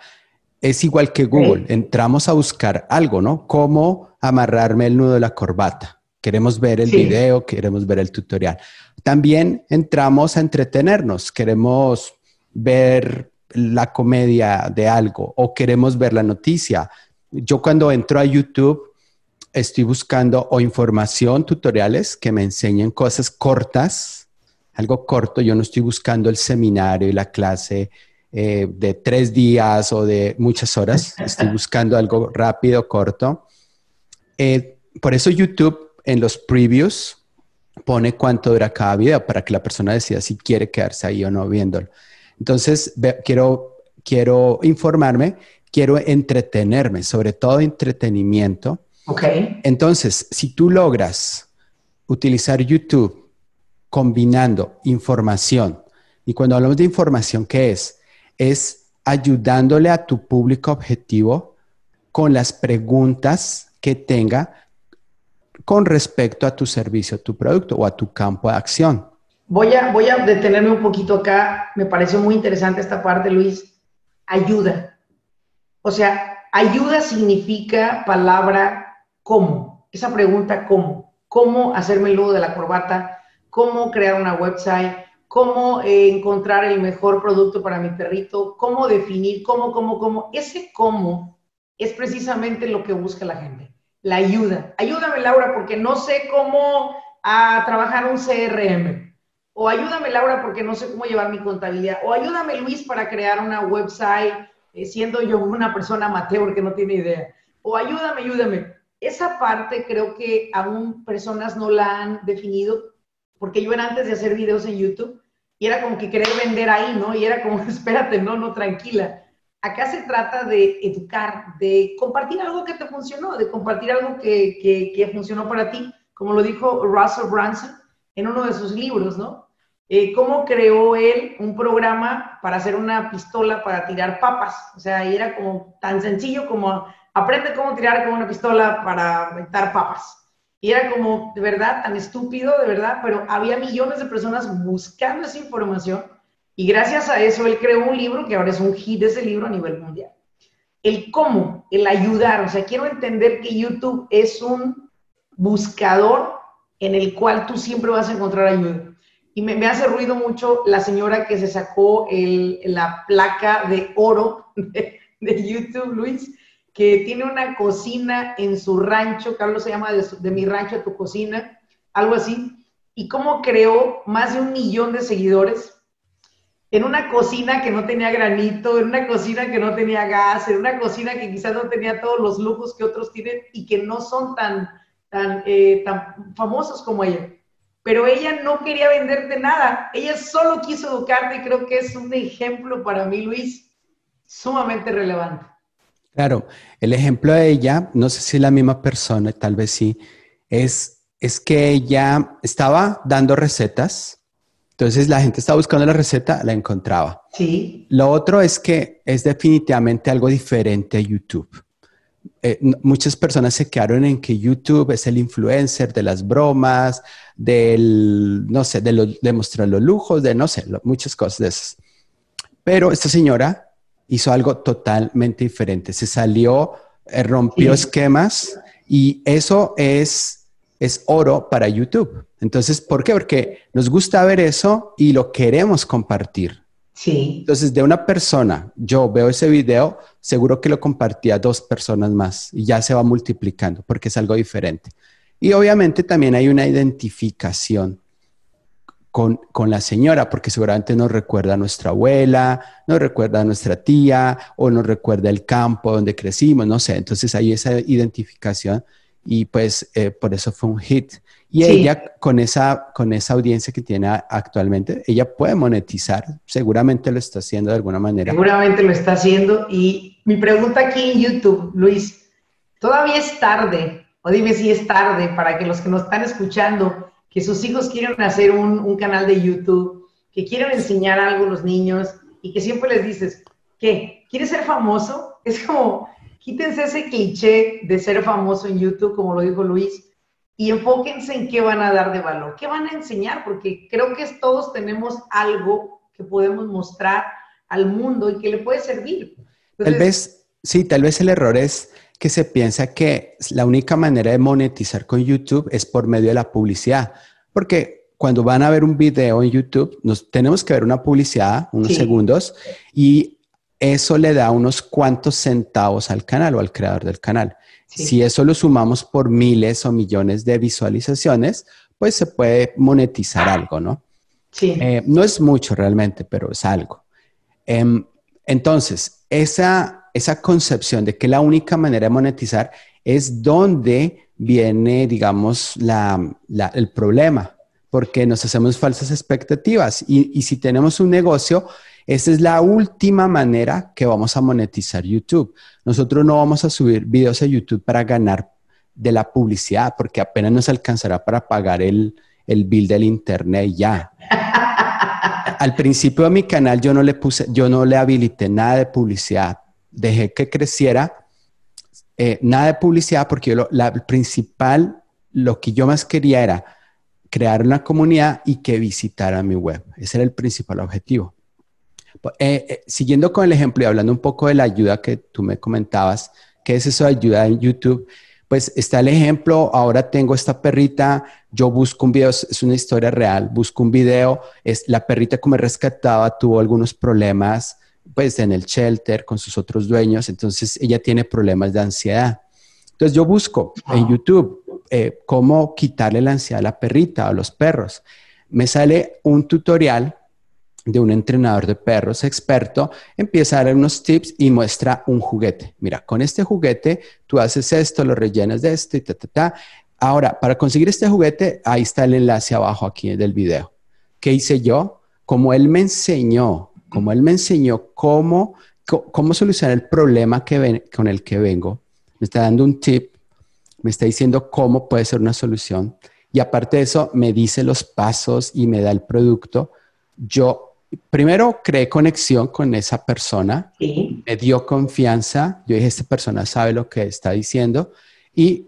Es igual que Google. Entramos a buscar algo, ¿no? Cómo amarrarme el nudo de la corbata. Queremos ver el video, queremos ver el tutorial. También entramos a entretenernos. Queremos ver la comedia de algo o queremos ver la noticia. Yo cuando entro a YouTube estoy buscando o información, tutoriales que me enseñen cosas cortas, algo corto. Yo no estoy buscando el seminario y la clase eh, de tres días o de muchas horas. [LAUGHS] Estoy buscando algo rápido, corto. Eh, por eso YouTube en los previews pone cuánto dura cada video para que la persona decida si quiere quedarse ahí o no viéndolo. Entonces, quiero, quiero informarme, quiero entretenerme, sobre todo entretenimiento. Ok. Entonces, si tú logras utilizar YouTube combinando información, y cuando hablamos de información, ¿qué es? Es ayudándole a tu público objetivo con las preguntas que tenga con respecto a tu servicio, tu producto o a tu campo de acción. Voy a, detenerme un poquito acá. Me pareció muy interesante esta parte, Luis. Ayuda. O sea, ayuda significa palabra cómo. Esa pregunta cómo. ¿Cómo hacerme el nudo de la corbata? ¿Cómo crear una website? ¿Cómo eh, encontrar el mejor producto para mi perrito? ¿Cómo definir? ¿Cómo, cómo, cómo? Ese cómo es precisamente lo que busca la gente la ayuda. Ayúdame, Laura, porque no sé cómo a trabajar un CRM. O ayúdame, Laura, porque no sé cómo llevar mi contabilidad. O ayúdame, Luis, para crear una website, eh, siendo yo una persona amateur que no tiene idea. O ayúdame, ayúdame. Esa parte creo que aún personas no la han definido, porque yo era antes de hacer videos en YouTube y era como que querer vender ahí, ¿no? Y era como, [LAUGHS] espérate, no, no, tranquila acá se trata de educar, de compartir algo que te funcionó, de compartir algo que, funcionó para ti, como lo dijo Russell Branson en uno de sus libros, ¿no? Eh, cómo creó él un programa para hacer una pistola para tirar papas. O sea, era como tan sencillo como aprende cómo tirar con una pistola para aventar papas. Y era como, de verdad, tan estúpido, de verdad, pero había millones de personas buscando esa información y gracias a eso él creó un libro que ahora es un hit ese libro a nivel mundial. El cómo, el ayudar, o sea, quiero entender que YouTube es un buscador en el cual tú siempre vas a encontrar ayuda. Y me, hace ruido mucho la señora que se sacó la placa de oro de, YouTube, Luis, que tiene una cocina en su rancho, Carlos se llama de, de mi rancho a tu cocina, algo así, y cómo creó más de un millón de seguidores en una cocina que no tenía granito, en una cocina que no tenía gas, en una cocina que quizás no tenía todos los lujos que otros tienen y que no son tan, tan, eh, tan famosos como ella. Pero ella no quería venderte nada, ella solo quiso educarte y creo que es un ejemplo para mí, Luis, sumamente relevante. Claro, el ejemplo de ella, no sé si la misma persona, tal vez sí, es, es que ella estaba dando recetas, entonces la gente estaba buscando la receta, la encontraba. Sí. Lo otro es que es definitivamente algo diferente a YouTube. Eh, muchas personas se quedaron en que YouTube es el influencer de las bromas, del, no sé, de, mostrar los lujos, de no sé, muchas cosas de esas. Pero esta señora hizo algo totalmente diferente. Se salió, eh, rompió esquemas y eso es es oro para YouTube. Entonces, ¿por qué? Porque nos gusta ver eso y lo queremos compartir. Sí. Entonces, de una persona, yo veo ese video, seguro que lo compartía a dos personas más y ya se va multiplicando porque es algo diferente. Y obviamente también hay una identificación con, con, la señora, porque seguramente nos recuerda a nuestra abuela, nos recuerda a nuestra tía o nos recuerda el campo donde crecimos, no sé. Entonces hay esa identificación y pues eh, por eso fue un hit. Y ella con esa, con esa audiencia que tiene actualmente, ella puede monetizar, seguramente lo está haciendo de alguna manera. Seguramente lo está haciendo y mi pregunta aquí en YouTube, Luis, ¿todavía es tarde? O dime si es tarde para que los que nos están escuchando, que sus hijos quieren hacer un, un canal de YouTube, que quieren enseñar algo a los niños y que siempre les dices, ¿qué? ¿Quieres ser famoso? Es como, quítense ese cliché de ser famoso en YouTube, como lo dijo Luis, y enfóquense en qué van a dar de valor, qué van a enseñar, porque creo que todos tenemos algo que podemos mostrar al mundo y que le puede servir. tal vez, sí, tal vez el error es que se piensa que la única manera de monetizar con YouTube es por medio de la publicidad, porque cuando van a ver un video en YouTube, nos tenemos que ver una publicidad, unos segundos, y eso le da unos cuantos centavos al canal o al creador del canal. Si eso lo sumamos por miles o millones de visualizaciones, pues se puede monetizar algo, ¿no? Sí. Eh, no es mucho realmente, pero es algo. Em, Entonces, esa, esa concepción de que la única manera de monetizar es donde viene, digamos, el problema, porque nos hacemos falsas expectativas. Y, y si tenemos un negocio, esa es la última manera que vamos a monetizar YouTube. Nosotros no vamos a subir videos a YouTube para ganar de la publicidad, porque apenas nos alcanzará para pagar el, el bill del internet ya. [LAUGHS] Al principio de mi canal yo no le puse, yo no le habilité nada de publicidad. Dejé que creciera eh, nada de publicidad porque lo, la principal, lo que yo más quería era crear una comunidad y que visitara mi web. Ese era el principal objetivo. Eh, eh, siguiendo con el ejemplo y hablando un poco de la ayuda que tú me comentabas, ¿qué es eso de ayuda en YouTube? Pues está el ejemplo, ahora tengo esta perrita, yo busco un video, es una historia real, busco un video, es la perrita que me rescataba tuvo algunos problemas pues en el shelter con sus otros dueños, entonces ella tiene problemas de ansiedad. Entonces yo busco en YouTube eh, cómo quitarle la ansiedad a la perrita o a los perros. Me sale un tutorial de un entrenador de perros experto, empieza a dar unos tips y muestra un juguete. Mira, con este juguete tú haces esto, lo rellenas de esto y ta, ta, ta. Ahora, para conseguir este juguete, ahí está el enlace abajo aquí del video. ¿Qué hice yo? Como él me enseñó, como él me enseñó cómo, cómo solucionar el problema que ven, con el que vengo, me está dando un tip, me está diciendo cómo puede ser una solución. Y aparte de eso, me dice los pasos y me da el producto. Yo primero creé conexión con esa persona, me dio confianza, yo dije, esta persona sabe lo que está diciendo y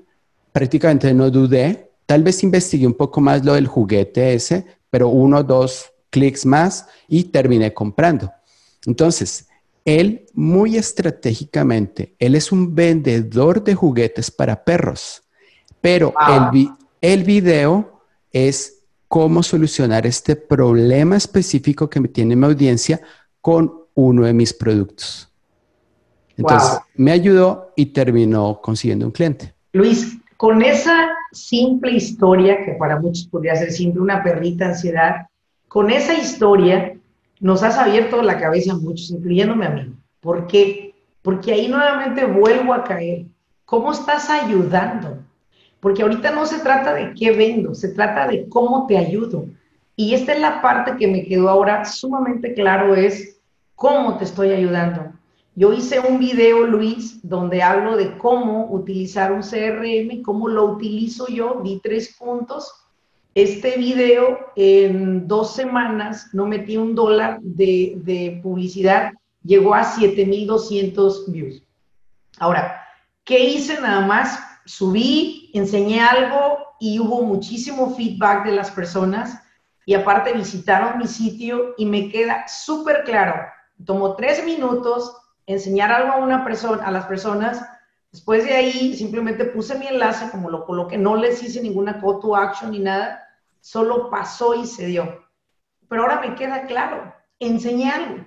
prácticamente no dudé, tal vez investigué un poco más lo del juguete ese, pero uno, dos clics más y terminé comprando. Entonces, él muy estratégicamente, él es un vendedor de juguetes para perros, pero el, el video es cómo solucionar este problema específico que me tiene mi audiencia con uno de mis productos. Entonces, me ayudó y terminó consiguiendo un cliente. Luis, con esa simple historia, que para muchos podría ser simple, una perrita ansiedad, con esa historia nos has abierto la cabeza a muchos, incluyéndome a mí. ¿Por qué? Porque ahí nuevamente vuelvo a caer. ¿Cómo estás ayudando? Porque ahorita no se trata de qué vendo, se trata de cómo te ayudo. Y esta es la parte que me quedó ahora sumamente claro, es cómo te estoy ayudando. Yo hice un video, Luis, donde hablo de cómo utilizar un CRM, cómo lo utilizo yo, di tres puntos. Este video en dos semanas no metí un dólar de, publicidad, llegó a 7,200 views. Ahora, ¿qué hice nada más? subí, enseñé algo y hubo muchísimo feedback de las personas y aparte visitaron mi sitio y me queda súper claro. Tomó tres minutos enseñar algo a una persona, a las personas. Después de ahí simplemente puse mi enlace, como lo coloqué, no les hice ninguna call to action ni nada, solo pasó y se dio. Pero ahora me queda claro, enseñé algo.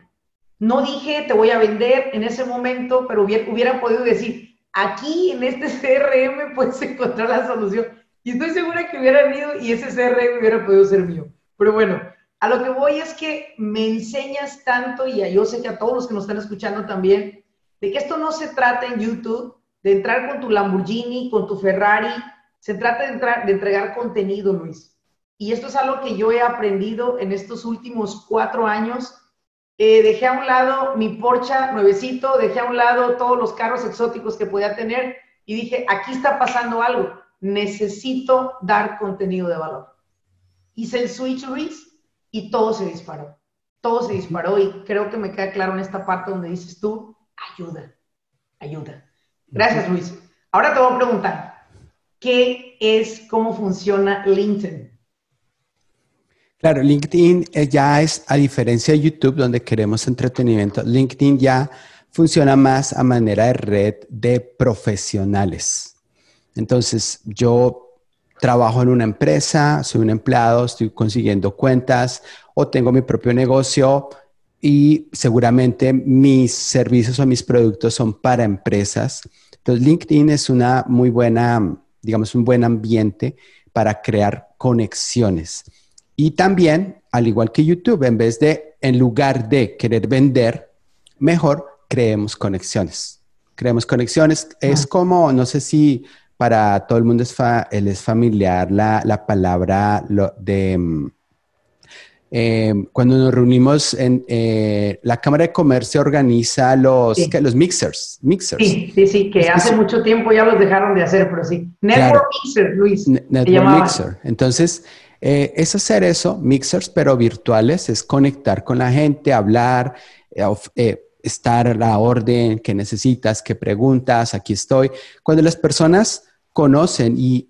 No dije te voy a vender en ese momento, pero hubiera, podido decir, aquí en este CRM puedes encontrar la solución. Y estoy segura que hubieran ido y ese CRM hubiera podido ser mío. Pero bueno, a lo que voy es que me enseñas tanto, y yo sé que a todos los que nos están escuchando también, de que esto no se trata en YouTube de entrar con tu Lamborghini, con tu Ferrari, se trata de, entrar, de entregar contenido, Luis. Y esto es algo que yo he aprendido en estos últimos cuatro años eh, dejé a un lado mi Porsche nuevecito, dejé a un lado todos los carros exóticos que podía tener y dije, aquí está pasando algo, necesito dar contenido de valor. Hice el switch, Luis, y todo se disparó. Todo se disparó y creo que me queda claro en esta parte donde dices tú, ayuda, ayuda. Gracias, Luis. Ahora te voy a preguntar, ¿qué es, cómo funciona LinkedIn? Claro, LinkedIn eh, ya es, a diferencia de YouTube, donde queremos entretenimiento, LinkedIn ya funciona más a manera de red de profesionales. Entonces, yo trabajo en una empresa, soy un empleado, estoy consiguiendo cuentas o tengo mi propio negocio y seguramente mis servicios o mis productos son para empresas. Entonces, LinkedIn es una muy buena, digamos, un buen ambiente para crear conexiones. Y también, al igual que YouTube, en vez de, en lugar de querer vender, mejor creemos conexiones. Creemos conexiones. Es como, no sé si para todo el mundo es, es familiar la, palabra de... Em, cuando nos reunimos en eh, la Cámara de Comercio organiza los, los mixers, mixers. Sí, sí, sí, que hace mucho tiempo ya los dejaron de hacer, pero sí. Network Mixer, Luis. Network Mixer. Entonces, eh, es hacer eso, mixers, pero virtuales, es conectar con la gente, hablar, eh, estar a la orden, que necesitas, que preguntas, aquí estoy. Cuando las personas conocen y,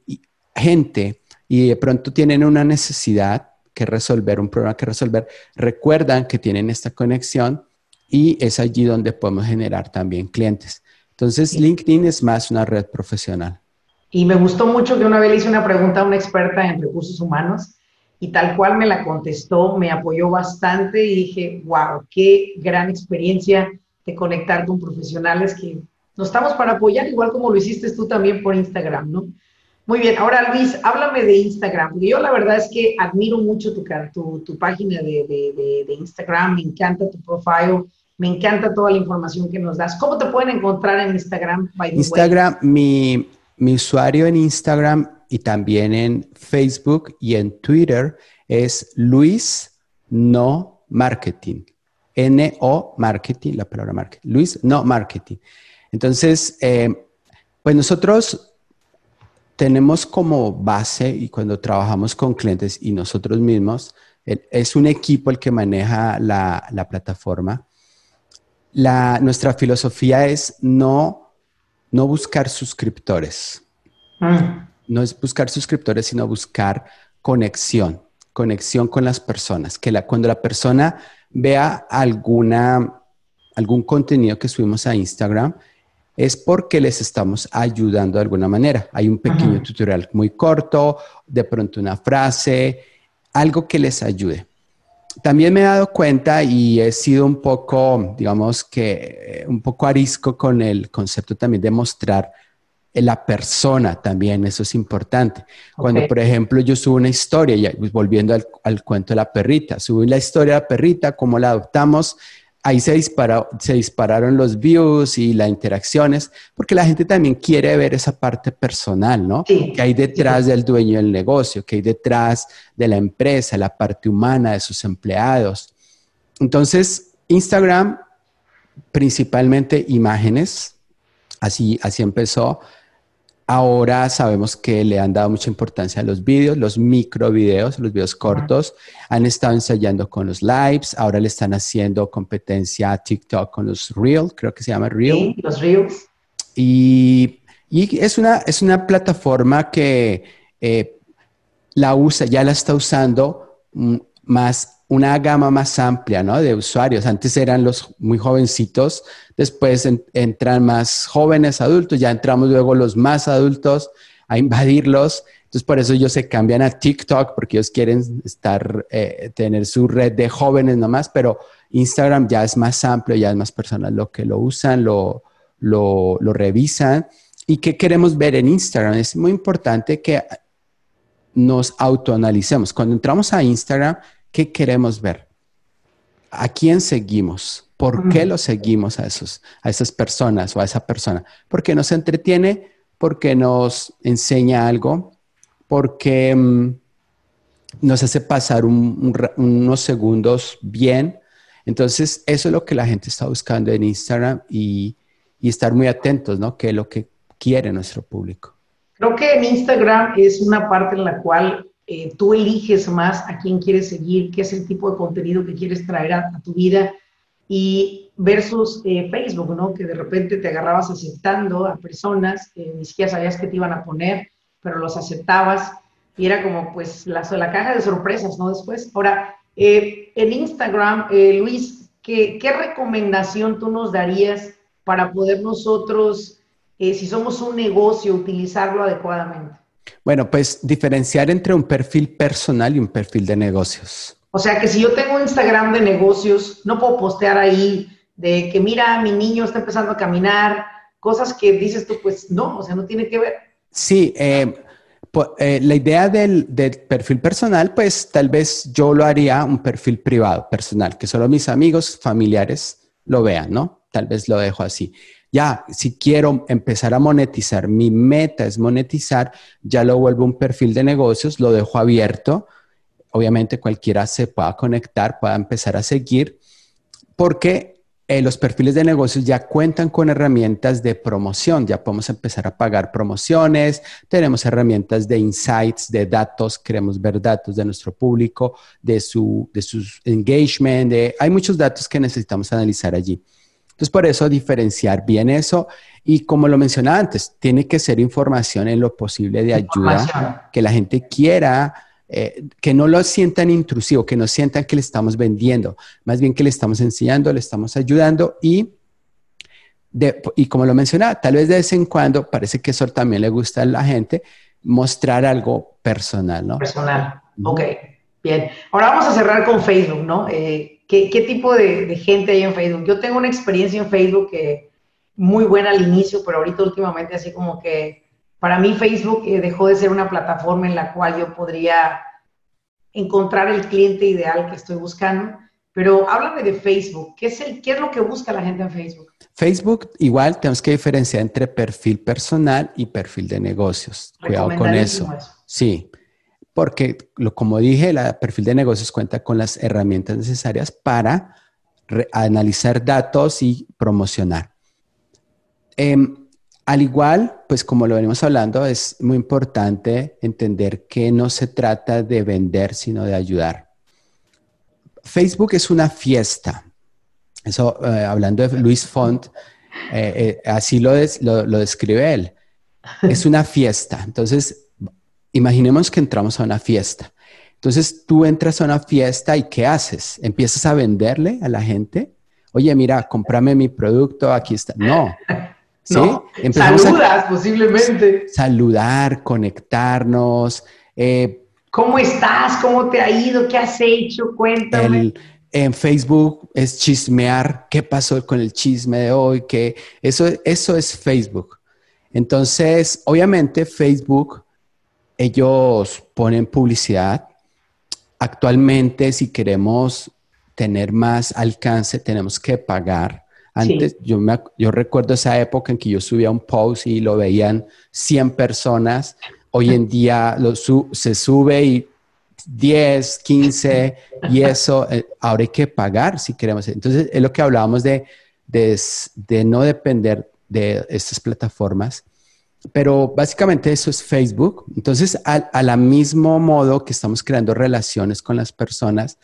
gente y de pronto tienen una necesidad que resolver, un problema que resolver, recuerdan que tienen esta conexión y es allí donde podemos generar también clientes. Entonces, LinkedIn es más una red profesional. Y me gustó mucho que una vez le hice una pregunta a una experta en recursos humanos y tal cual me la contestó, me apoyó bastante y dije, wow, qué gran experiencia de conectar con profesionales que nos estamos para apoyar, igual como lo hiciste tú también por Instagram, ¿no? Muy bien, ahora Luis, háblame de Instagram, porque yo la verdad es que admiro mucho tu, tu, tu página de, de, de, Instagram, me encanta tu profile, me encanta toda la información que nos das. ¿Cómo te pueden encontrar en Instagram? Instagram, mi, mi usuario en Instagram y también en Facebook y en Twitter es Luis No Marketing. N-O Marketing, la palabra marketing. Luis No Marketing. Entonces, eh, pues nosotros tenemos como base y cuando trabajamos con clientes y nosotros mismos, es un equipo el que maneja la, plataforma. nuestra filosofía es no, no buscar suscriptores. Mm no es buscar suscriptores, sino buscar conexión, conexión con las personas. Que la, cuando la persona vea alguna, algún contenido que subimos a Instagram, es porque les estamos ayudando de alguna manera. Hay un pequeño tutorial muy corto, de pronto una frase, algo que les ayude. También me he dado cuenta y he sido un poco, digamos que, eh, un poco arisco con el concepto también de mostrar la persona también, eso es importante. Cuando, por ejemplo, yo subo una historia, ya, pues, volviendo al, cuento de la perrita, subí la historia de la perrita, cómo la adoptamos, ahí se, se dispararon los views y las interacciones, porque la gente también quiere ver esa parte personal, ¿no? Que hay detrás del dueño del negocio, que hay detrás de la empresa, la parte humana de sus empleados. Entonces, Instagram, principalmente imágenes, así, así empezó. Ahora sabemos que le han dado mucha importancia a los vídeos, los micro videos, los videos cortos. Han estado ensayando con los lives. Ahora le están haciendo competencia a TikTok con los Reels, creo que se llama Reel. Sí, los Reels. Y, es, una, es una plataforma que eh, la usa, ya la está usando mm, más una gama más amplia ¿no? de usuarios. Antes eran los muy jovencitos, después entran más jóvenes adultos, ya entramos luego los más adultos a invadirlos. Entonces, por eso ellos se cambian a TikTok, porque ellos quieren estar, eh, tener su red de jóvenes nomás, pero Instagram ya es más amplio, ya es más personas lo que lo usan, lo, lo, lo revisan. ¿Y qué queremos ver en Instagram? Es muy importante que nos autoanalicemos. Cuando entramos a Instagram, ¿Qué queremos ver? ¿A quién seguimos? ¿Por qué lo seguimos a, esos, a esas personas o a esa persona? Porque nos entretiene, porque nos enseña algo, porque mm, nos hace pasar unos segundos bien. Entonces, eso es lo que la gente está buscando en Instagram y, y estar muy atentos, ¿no? Que es lo que quiere nuestro público. Creo que en Instagram es una parte en la cual eh, tú eliges más a quién quieres seguir, qué es el tipo de contenido que quieres traer a, tu vida y versus eh, Facebook, ¿no? Que de repente te agarrabas aceptando a personas que ni siquiera sabías que te iban a poner, pero los aceptabas y era como pues la, la caja de sorpresas, ¿no? Después, ahora, eh, en Instagram, Luis, ¿qué, ¿qué, recomendación tú nos darías para poder nosotros, si somos un negocio, utilizarlo adecuadamente? Bueno, pues diferenciar entre un perfil personal y un perfil de negocios. O sea que si yo tengo Instagram de negocios, no puedo postear ahí de que mira, mi niño está empezando a caminar, cosas que dices tú, pues no, o sea, no tiene que ver. Sí, eh, eh, la idea del, perfil personal, pues tal vez yo lo haría un perfil privado, personal, que solo mis amigos, familiares lo vean, ¿no? Tal vez lo dejo así. Ya, si quiero empezar a monetizar, mi meta es monetizar, ya lo vuelvo un perfil de negocios, lo dejo abierto. Obviamente cualquiera se pueda conectar, pueda empezar a seguir, porque eh, los perfiles de negocios ya cuentan con herramientas de promoción, ya podemos empezar a pagar promociones, tenemos herramientas de insights, de datos, queremos ver datos de nuestro público, de su de sus engagement, de, hay muchos datos que necesitamos analizar allí. Entonces, por eso diferenciar bien eso. Y como lo mencionaba antes, tiene que ser información en lo posible de ayuda, que la gente quiera, eh, que no lo sientan intrusivo, que no sientan que le estamos vendiendo, más bien que le estamos enseñando, le estamos ayudando y, y como lo mencionaba, tal vez de vez en cuando, parece que eso también le gusta a la gente, mostrar algo personal, ¿no? Personal, ok, bien. Ahora vamos a cerrar con Facebook, ¿no? Eh, ¿Qué, tipo de, gente hay en Facebook? Yo tengo una experiencia en Facebook que muy buena al inicio, pero ahorita últimamente así como que para mí Facebook eh, dejó de ser una plataforma en la cual yo podría encontrar el cliente ideal que estoy buscando. Pero háblame de Facebook. ¿Qué es, el, ¿Qué es lo que busca la gente en Facebook? Facebook, igual tenemos que diferenciar entre perfil personal y perfil de negocios. Cuidado con eso. Sí porque, lo, como dije, el perfil de negocios cuenta con las herramientas necesarias para analizar datos y promocionar. Em, al igual, pues como lo venimos hablando, es muy importante entender que no se trata de vender, sino de ayudar. Facebook es una fiesta. Eso, eh, hablando de Luis Font, eh, eh, así lo, lo describe él. Es una fiesta. Entonces, imaginemos que entramos a una fiesta. Entonces tú entras a una fiesta y ¿qué haces? ¿Empiezas a venderle a la gente? Oye, mira, cómprame mi producto, aquí está. No. [LAUGHS] ¿Sí? saludas posiblemente. Saludar, conectarnos. Eh, ¿Cómo estás? ¿Cómo te ha ido? ¿Qué has hecho? Cuéntame. en Facebook es chismear. ¿Qué pasó con el chisme de hoy? Que eso, eso es Facebook. Entonces, obviamente Facebook ellos ponen publicidad. Actualmente, si queremos tener más alcance, tenemos que pagar. Antes, yo, me, yo recuerdo esa época en que yo subía un post y lo veían 100 personas. Hoy en día lo se sube y 10, 15 y eso, eh, ahora hay que pagar si queremos. Entonces, es lo que hablábamos de, de, de no depender de estas plataformas pero básicamente eso es Facebook. Entonces, a, la mismo modo que estamos creando relaciones con las personas,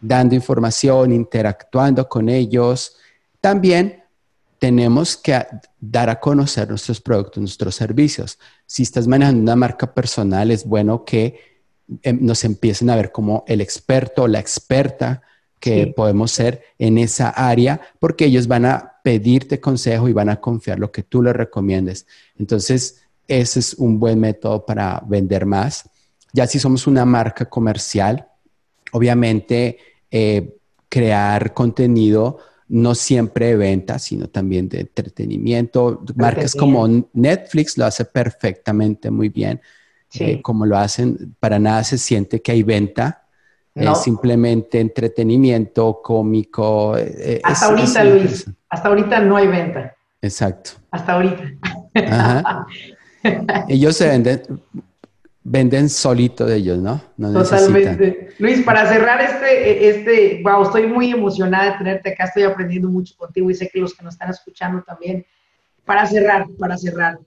dando información, interactuando con ellos, también tenemos que dar a conocer nuestros productos, nuestros servicios. Si estás manejando una marca personal, es bueno que em, nos empiecen a ver como el experto o la experta que podemos ser en esa área, porque ellos van a pedirte consejo y van a confiar lo que tú les recomiendes. Entonces, ese es un buen método para vender más. Ya si somos una marca comercial, obviamente eh, crear contenido no siempre de venta, sino también de entretenimiento. Marcas como Netflix lo hace perfectamente muy bien. Eh, como lo hacen, para nada se siente que hay venta es simplemente entretenimiento cómico. Eh, hasta ahorita, Luis, hasta ahorita no hay venta. Exacto. Hasta ahorita. [LAUGHS] ellos se venden, venden solito de ellos, ¿no? Totalmente. Luis, para cerrar este, este, wow, estoy muy emocionada de tenerte acá, estoy aprendiendo mucho contigo y sé que los que nos están escuchando también. Para cerrar, para cerrar,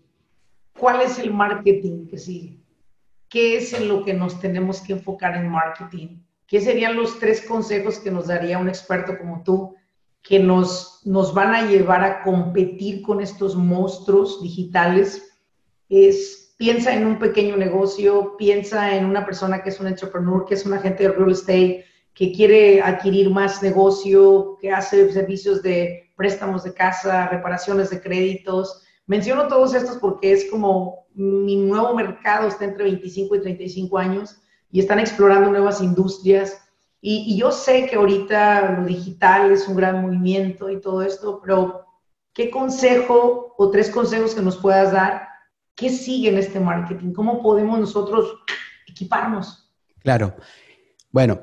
¿cuál es el marketing que sigue? ¿Qué es en lo que nos tenemos que enfocar en marketing? ¿Qué serían los tres consejos que nos daría un experto como tú que nos, nos van a llevar a competir con estos monstruos digitales? Es, piensa en un pequeño negocio, piensa en una persona que es un entrepreneur, que es un agente de real estate, que quiere adquirir más negocio, que hace servicios de préstamos de casa, reparaciones de créditos. Menciono todos estos porque es como mi nuevo mercado está entre 25 y 35 años y están explorando nuevas industrias. Y, yo sé que ahorita lo digital es un gran movimiento y todo esto, pero ¿qué consejo o tres consejos que nos puedas dar? ¿Qué sigue en este marketing? ¿Cómo podemos nosotros equiparnos? Claro. Bueno,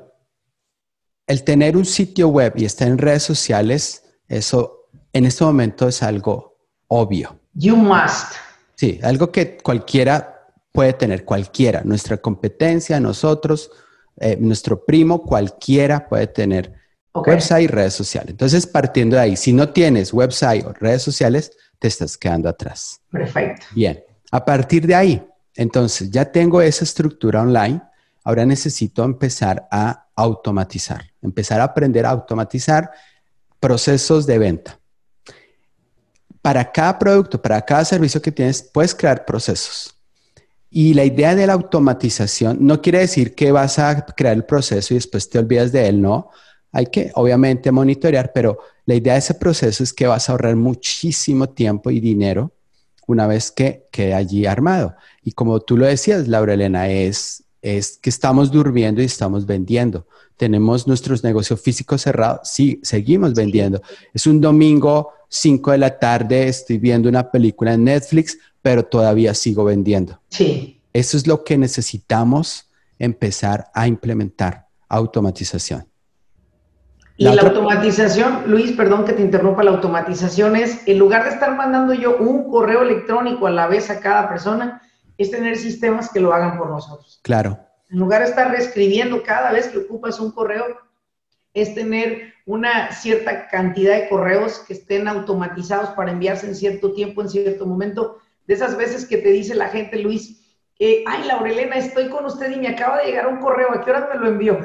el tener un sitio web y estar en redes sociales Eso en este momento es algo obvio. You must. Sí, algo que cualquiera puede tener, cualquiera. Nuestra competencia, nosotros, eh, nuestro primo, cualquiera puede tener website y redes sociales. Entonces, partiendo de ahí, si no tienes website o redes sociales, te estás quedando atrás. Perfecto. Bien, a partir de ahí, entonces ya tengo esa estructura online, ahora necesito empezar a automatizar, empezar a aprender a automatizar procesos de venta. Para cada producto, para cada servicio que tienes, puedes crear procesos. Y la idea de la automatización no quiere decir que vas a crear el proceso y después te olvidas de él, no. Hay que obviamente monitorear, pero la idea de ese proceso es que vas a ahorrar muchísimo tiempo y dinero una vez que quede allí armado. Y como tú lo decías, Laura Elena, es, es que estamos durmiendo y estamos vendiendo. Tenemos nuestros negocios físicos cerrados, sí, seguimos vendiendo. Es un domingo, 5 de la tarde, estoy viendo una película en Netflix, pero todavía sigo vendiendo. Sí. Eso es lo que necesitamos empezar a implementar, automatización. Y la, automatización, Luis, perdón que te interrumpa, la automatización es, en lugar de estar mandando yo un correo electrónico a la vez a cada persona, es tener sistemas que lo hagan por nosotros. Claro. En lugar de estar reescribiendo cada vez que ocupas un correo, es tener una cierta cantidad de correos que estén automatizados para enviarse en cierto tiempo, en cierto momento. De esas veces que te dice la gente, Luis, ay, Laurelena, estoy con usted y me acaba de llegar un correo, ¿a qué hora me lo envió?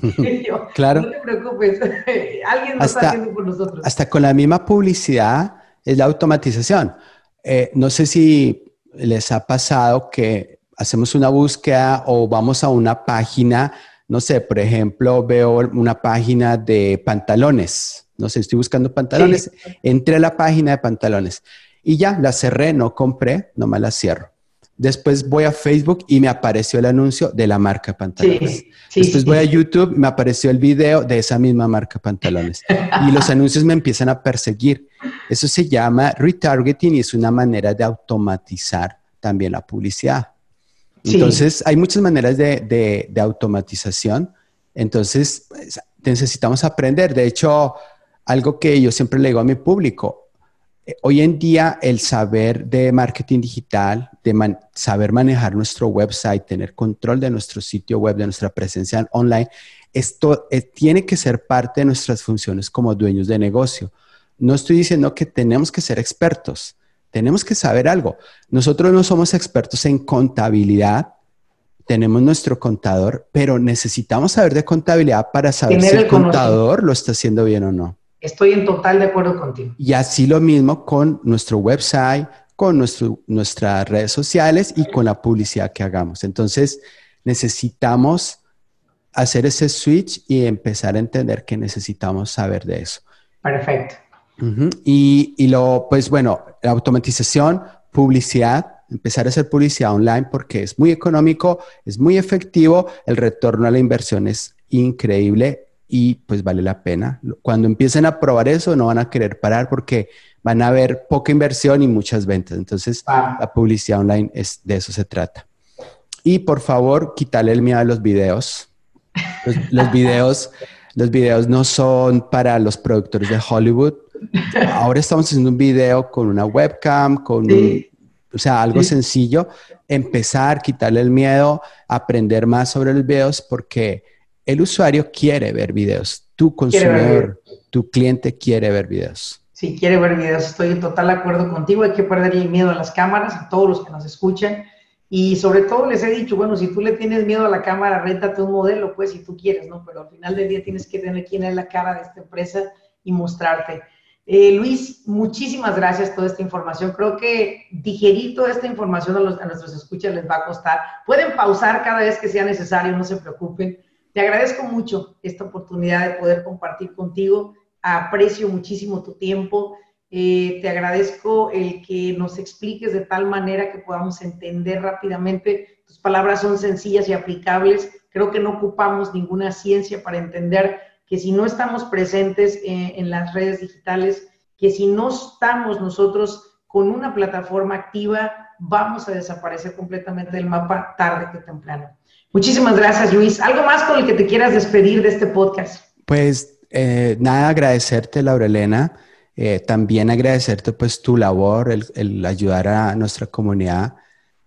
[LAUGHS] [LAUGHS] claro. No te preocupes, [LAUGHS] alguien lo está haciendo por nosotros. Hasta con la misma publicidad es la automatización. Eh, no sé si les ha pasado que hacemos una búsqueda o vamos a una página, no sé, por ejemplo, veo una página de pantalones, no sé, estoy buscando pantalones, entré a la página de pantalones y ya, la cerré, no compré, no me la cierro. Después voy a Facebook y me apareció el anuncio de la marca pantalones. Después voy a YouTube y me apareció el video de esa misma marca pantalones. y los [LAUGHS] anuncios me empiezan a perseguir. Eso se llama retargeting y es una manera de automatizar también la publicidad. Entonces, hay muchas maneras de, de automatización. Entonces, necesitamos aprender. De hecho, algo que yo siempre le digo a mi público, hoy en día el saber de marketing digital, de saber manejar nuestro website, tener control de nuestro sitio web, de nuestra presencia online, esto eh, tiene que ser parte de nuestras funciones como dueños de negocio. No estoy diciendo que tenemos que ser expertos, tenemos que saber algo. Nosotros no somos expertos en contabilidad, tenemos nuestro contador, pero necesitamos saber de contabilidad para saber si el contador lo está haciendo bien o no. Estoy en total de acuerdo contigo. Y así lo mismo con nuestro website, con nuestro, nuestras redes sociales y con la publicidad que hagamos. Entonces, necesitamos hacer ese switch y empezar a entender que necesitamos saber de eso. Perfecto. y, y, lo, pues bueno, la automatización, publicidad, empezar a hacer publicidad online porque es muy económico, es muy efectivo, el retorno a la inversión es increíble y pues vale la pena. Cuando empiecen a probar eso, no van a querer parar porque van a haber poca inversión y muchas ventas. Entonces, la publicidad online es de eso se trata. Y por favor, quítale el miedo a los videos. Los, videos, los videos no son para los productores de Hollywood. Ahora estamos haciendo un video con una webcam, con o sea, algo sencillo. Empezar, quitarle el miedo, aprender más sobre los videos porque el usuario quiere ver videos, tu consumidor, tu cliente quiere ver videos. Sí, quiere ver videos, estoy en total acuerdo contigo, hay que perder el miedo a las cámaras, a todos los que nos escuchan. Y sobre todo les he dicho, bueno, si tú le tienes miedo a la cámara, réntate un modelo, pues, si tú quieres, ¿no? Pero al final del día tienes que tener quién es la cara de esta empresa y mostrarte. Eh, Luis, muchísimas gracias por toda esta información. Creo que digerir toda esta información a, los, a nuestros escuchas les va a costar. Pueden pausar cada vez que sea necesario, no se preocupen te agradezco mucho esta oportunidad de poder compartir contigo. Aprecio muchísimo tu tiempo. Eh, te agradezco el que nos expliques de tal manera que podamos entender rápidamente. Tus palabras son sencillas y aplicables. Creo que no ocupamos ninguna ciencia para entender que si no estamos presentes eh, en las redes digitales, que si no estamos nosotros con una plataforma activa, vamos a desaparecer completamente del mapa tarde que temprano. Muchísimas gracias, Luis. ¿Algo más con el que te quieras despedir de este podcast? Pues eh, nada, agradecerte, Laura Elena. Eh, también agradecerte pues tu labor, el, ayudar a nuestra comunidad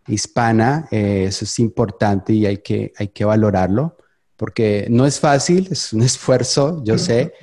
hispana. Eh, eso es importante y hay que, hay que valorarlo porque no es fácil, es un [LAUGHS] esfuerzo, yo sé.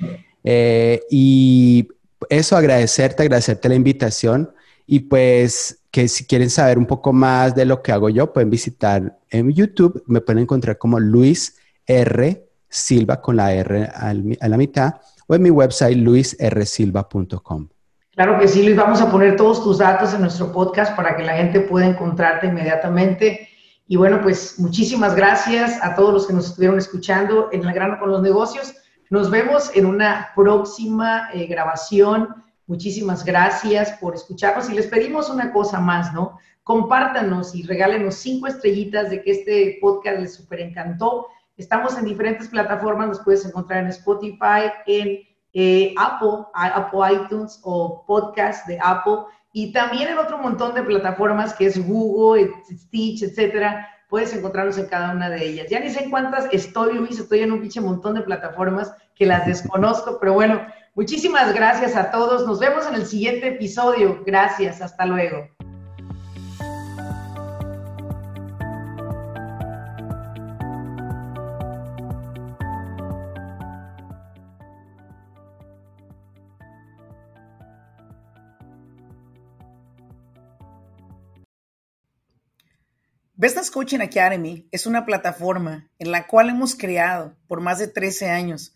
y eso, agradecerte, agradecerte la invitación. Y pues que si quieren saber un poco más de lo que hago yo, pueden visitar en YouTube, me pueden encontrar como Luis R. Silva con la R a la mitad o en mi website luisrsilva.com. Claro que sí, Luis, vamos a poner todos tus datos en nuestro podcast para que la gente pueda encontrarte inmediatamente. Y bueno, pues muchísimas gracias a todos los que nos estuvieron escuchando en El Grano con los Negocios. Nos vemos en una próxima eh, grabación Muchísimas gracias por escucharnos y les pedimos una cosa más, ¿no? Compártanos y regálenos cinco estrellitas de que este podcast les super encantó. Estamos en diferentes plataformas, nos puedes encontrar en Spotify, en eh, Apple, Apple iTunes o podcast de Apple y también en otro montón de plataformas que es Google, Stitch, etcétera. Puedes encontrarnos en cada una de ellas. Ya ni sé cuántas estoy, Luis, estoy en un pinche montón de plataformas que las desconozco, pero bueno, Muchísimas gracias a todos. Nos vemos en el siguiente episodio. Gracias. Hasta luego. Business Coaching Academy es una plataforma en la cual hemos creado por más de 13 años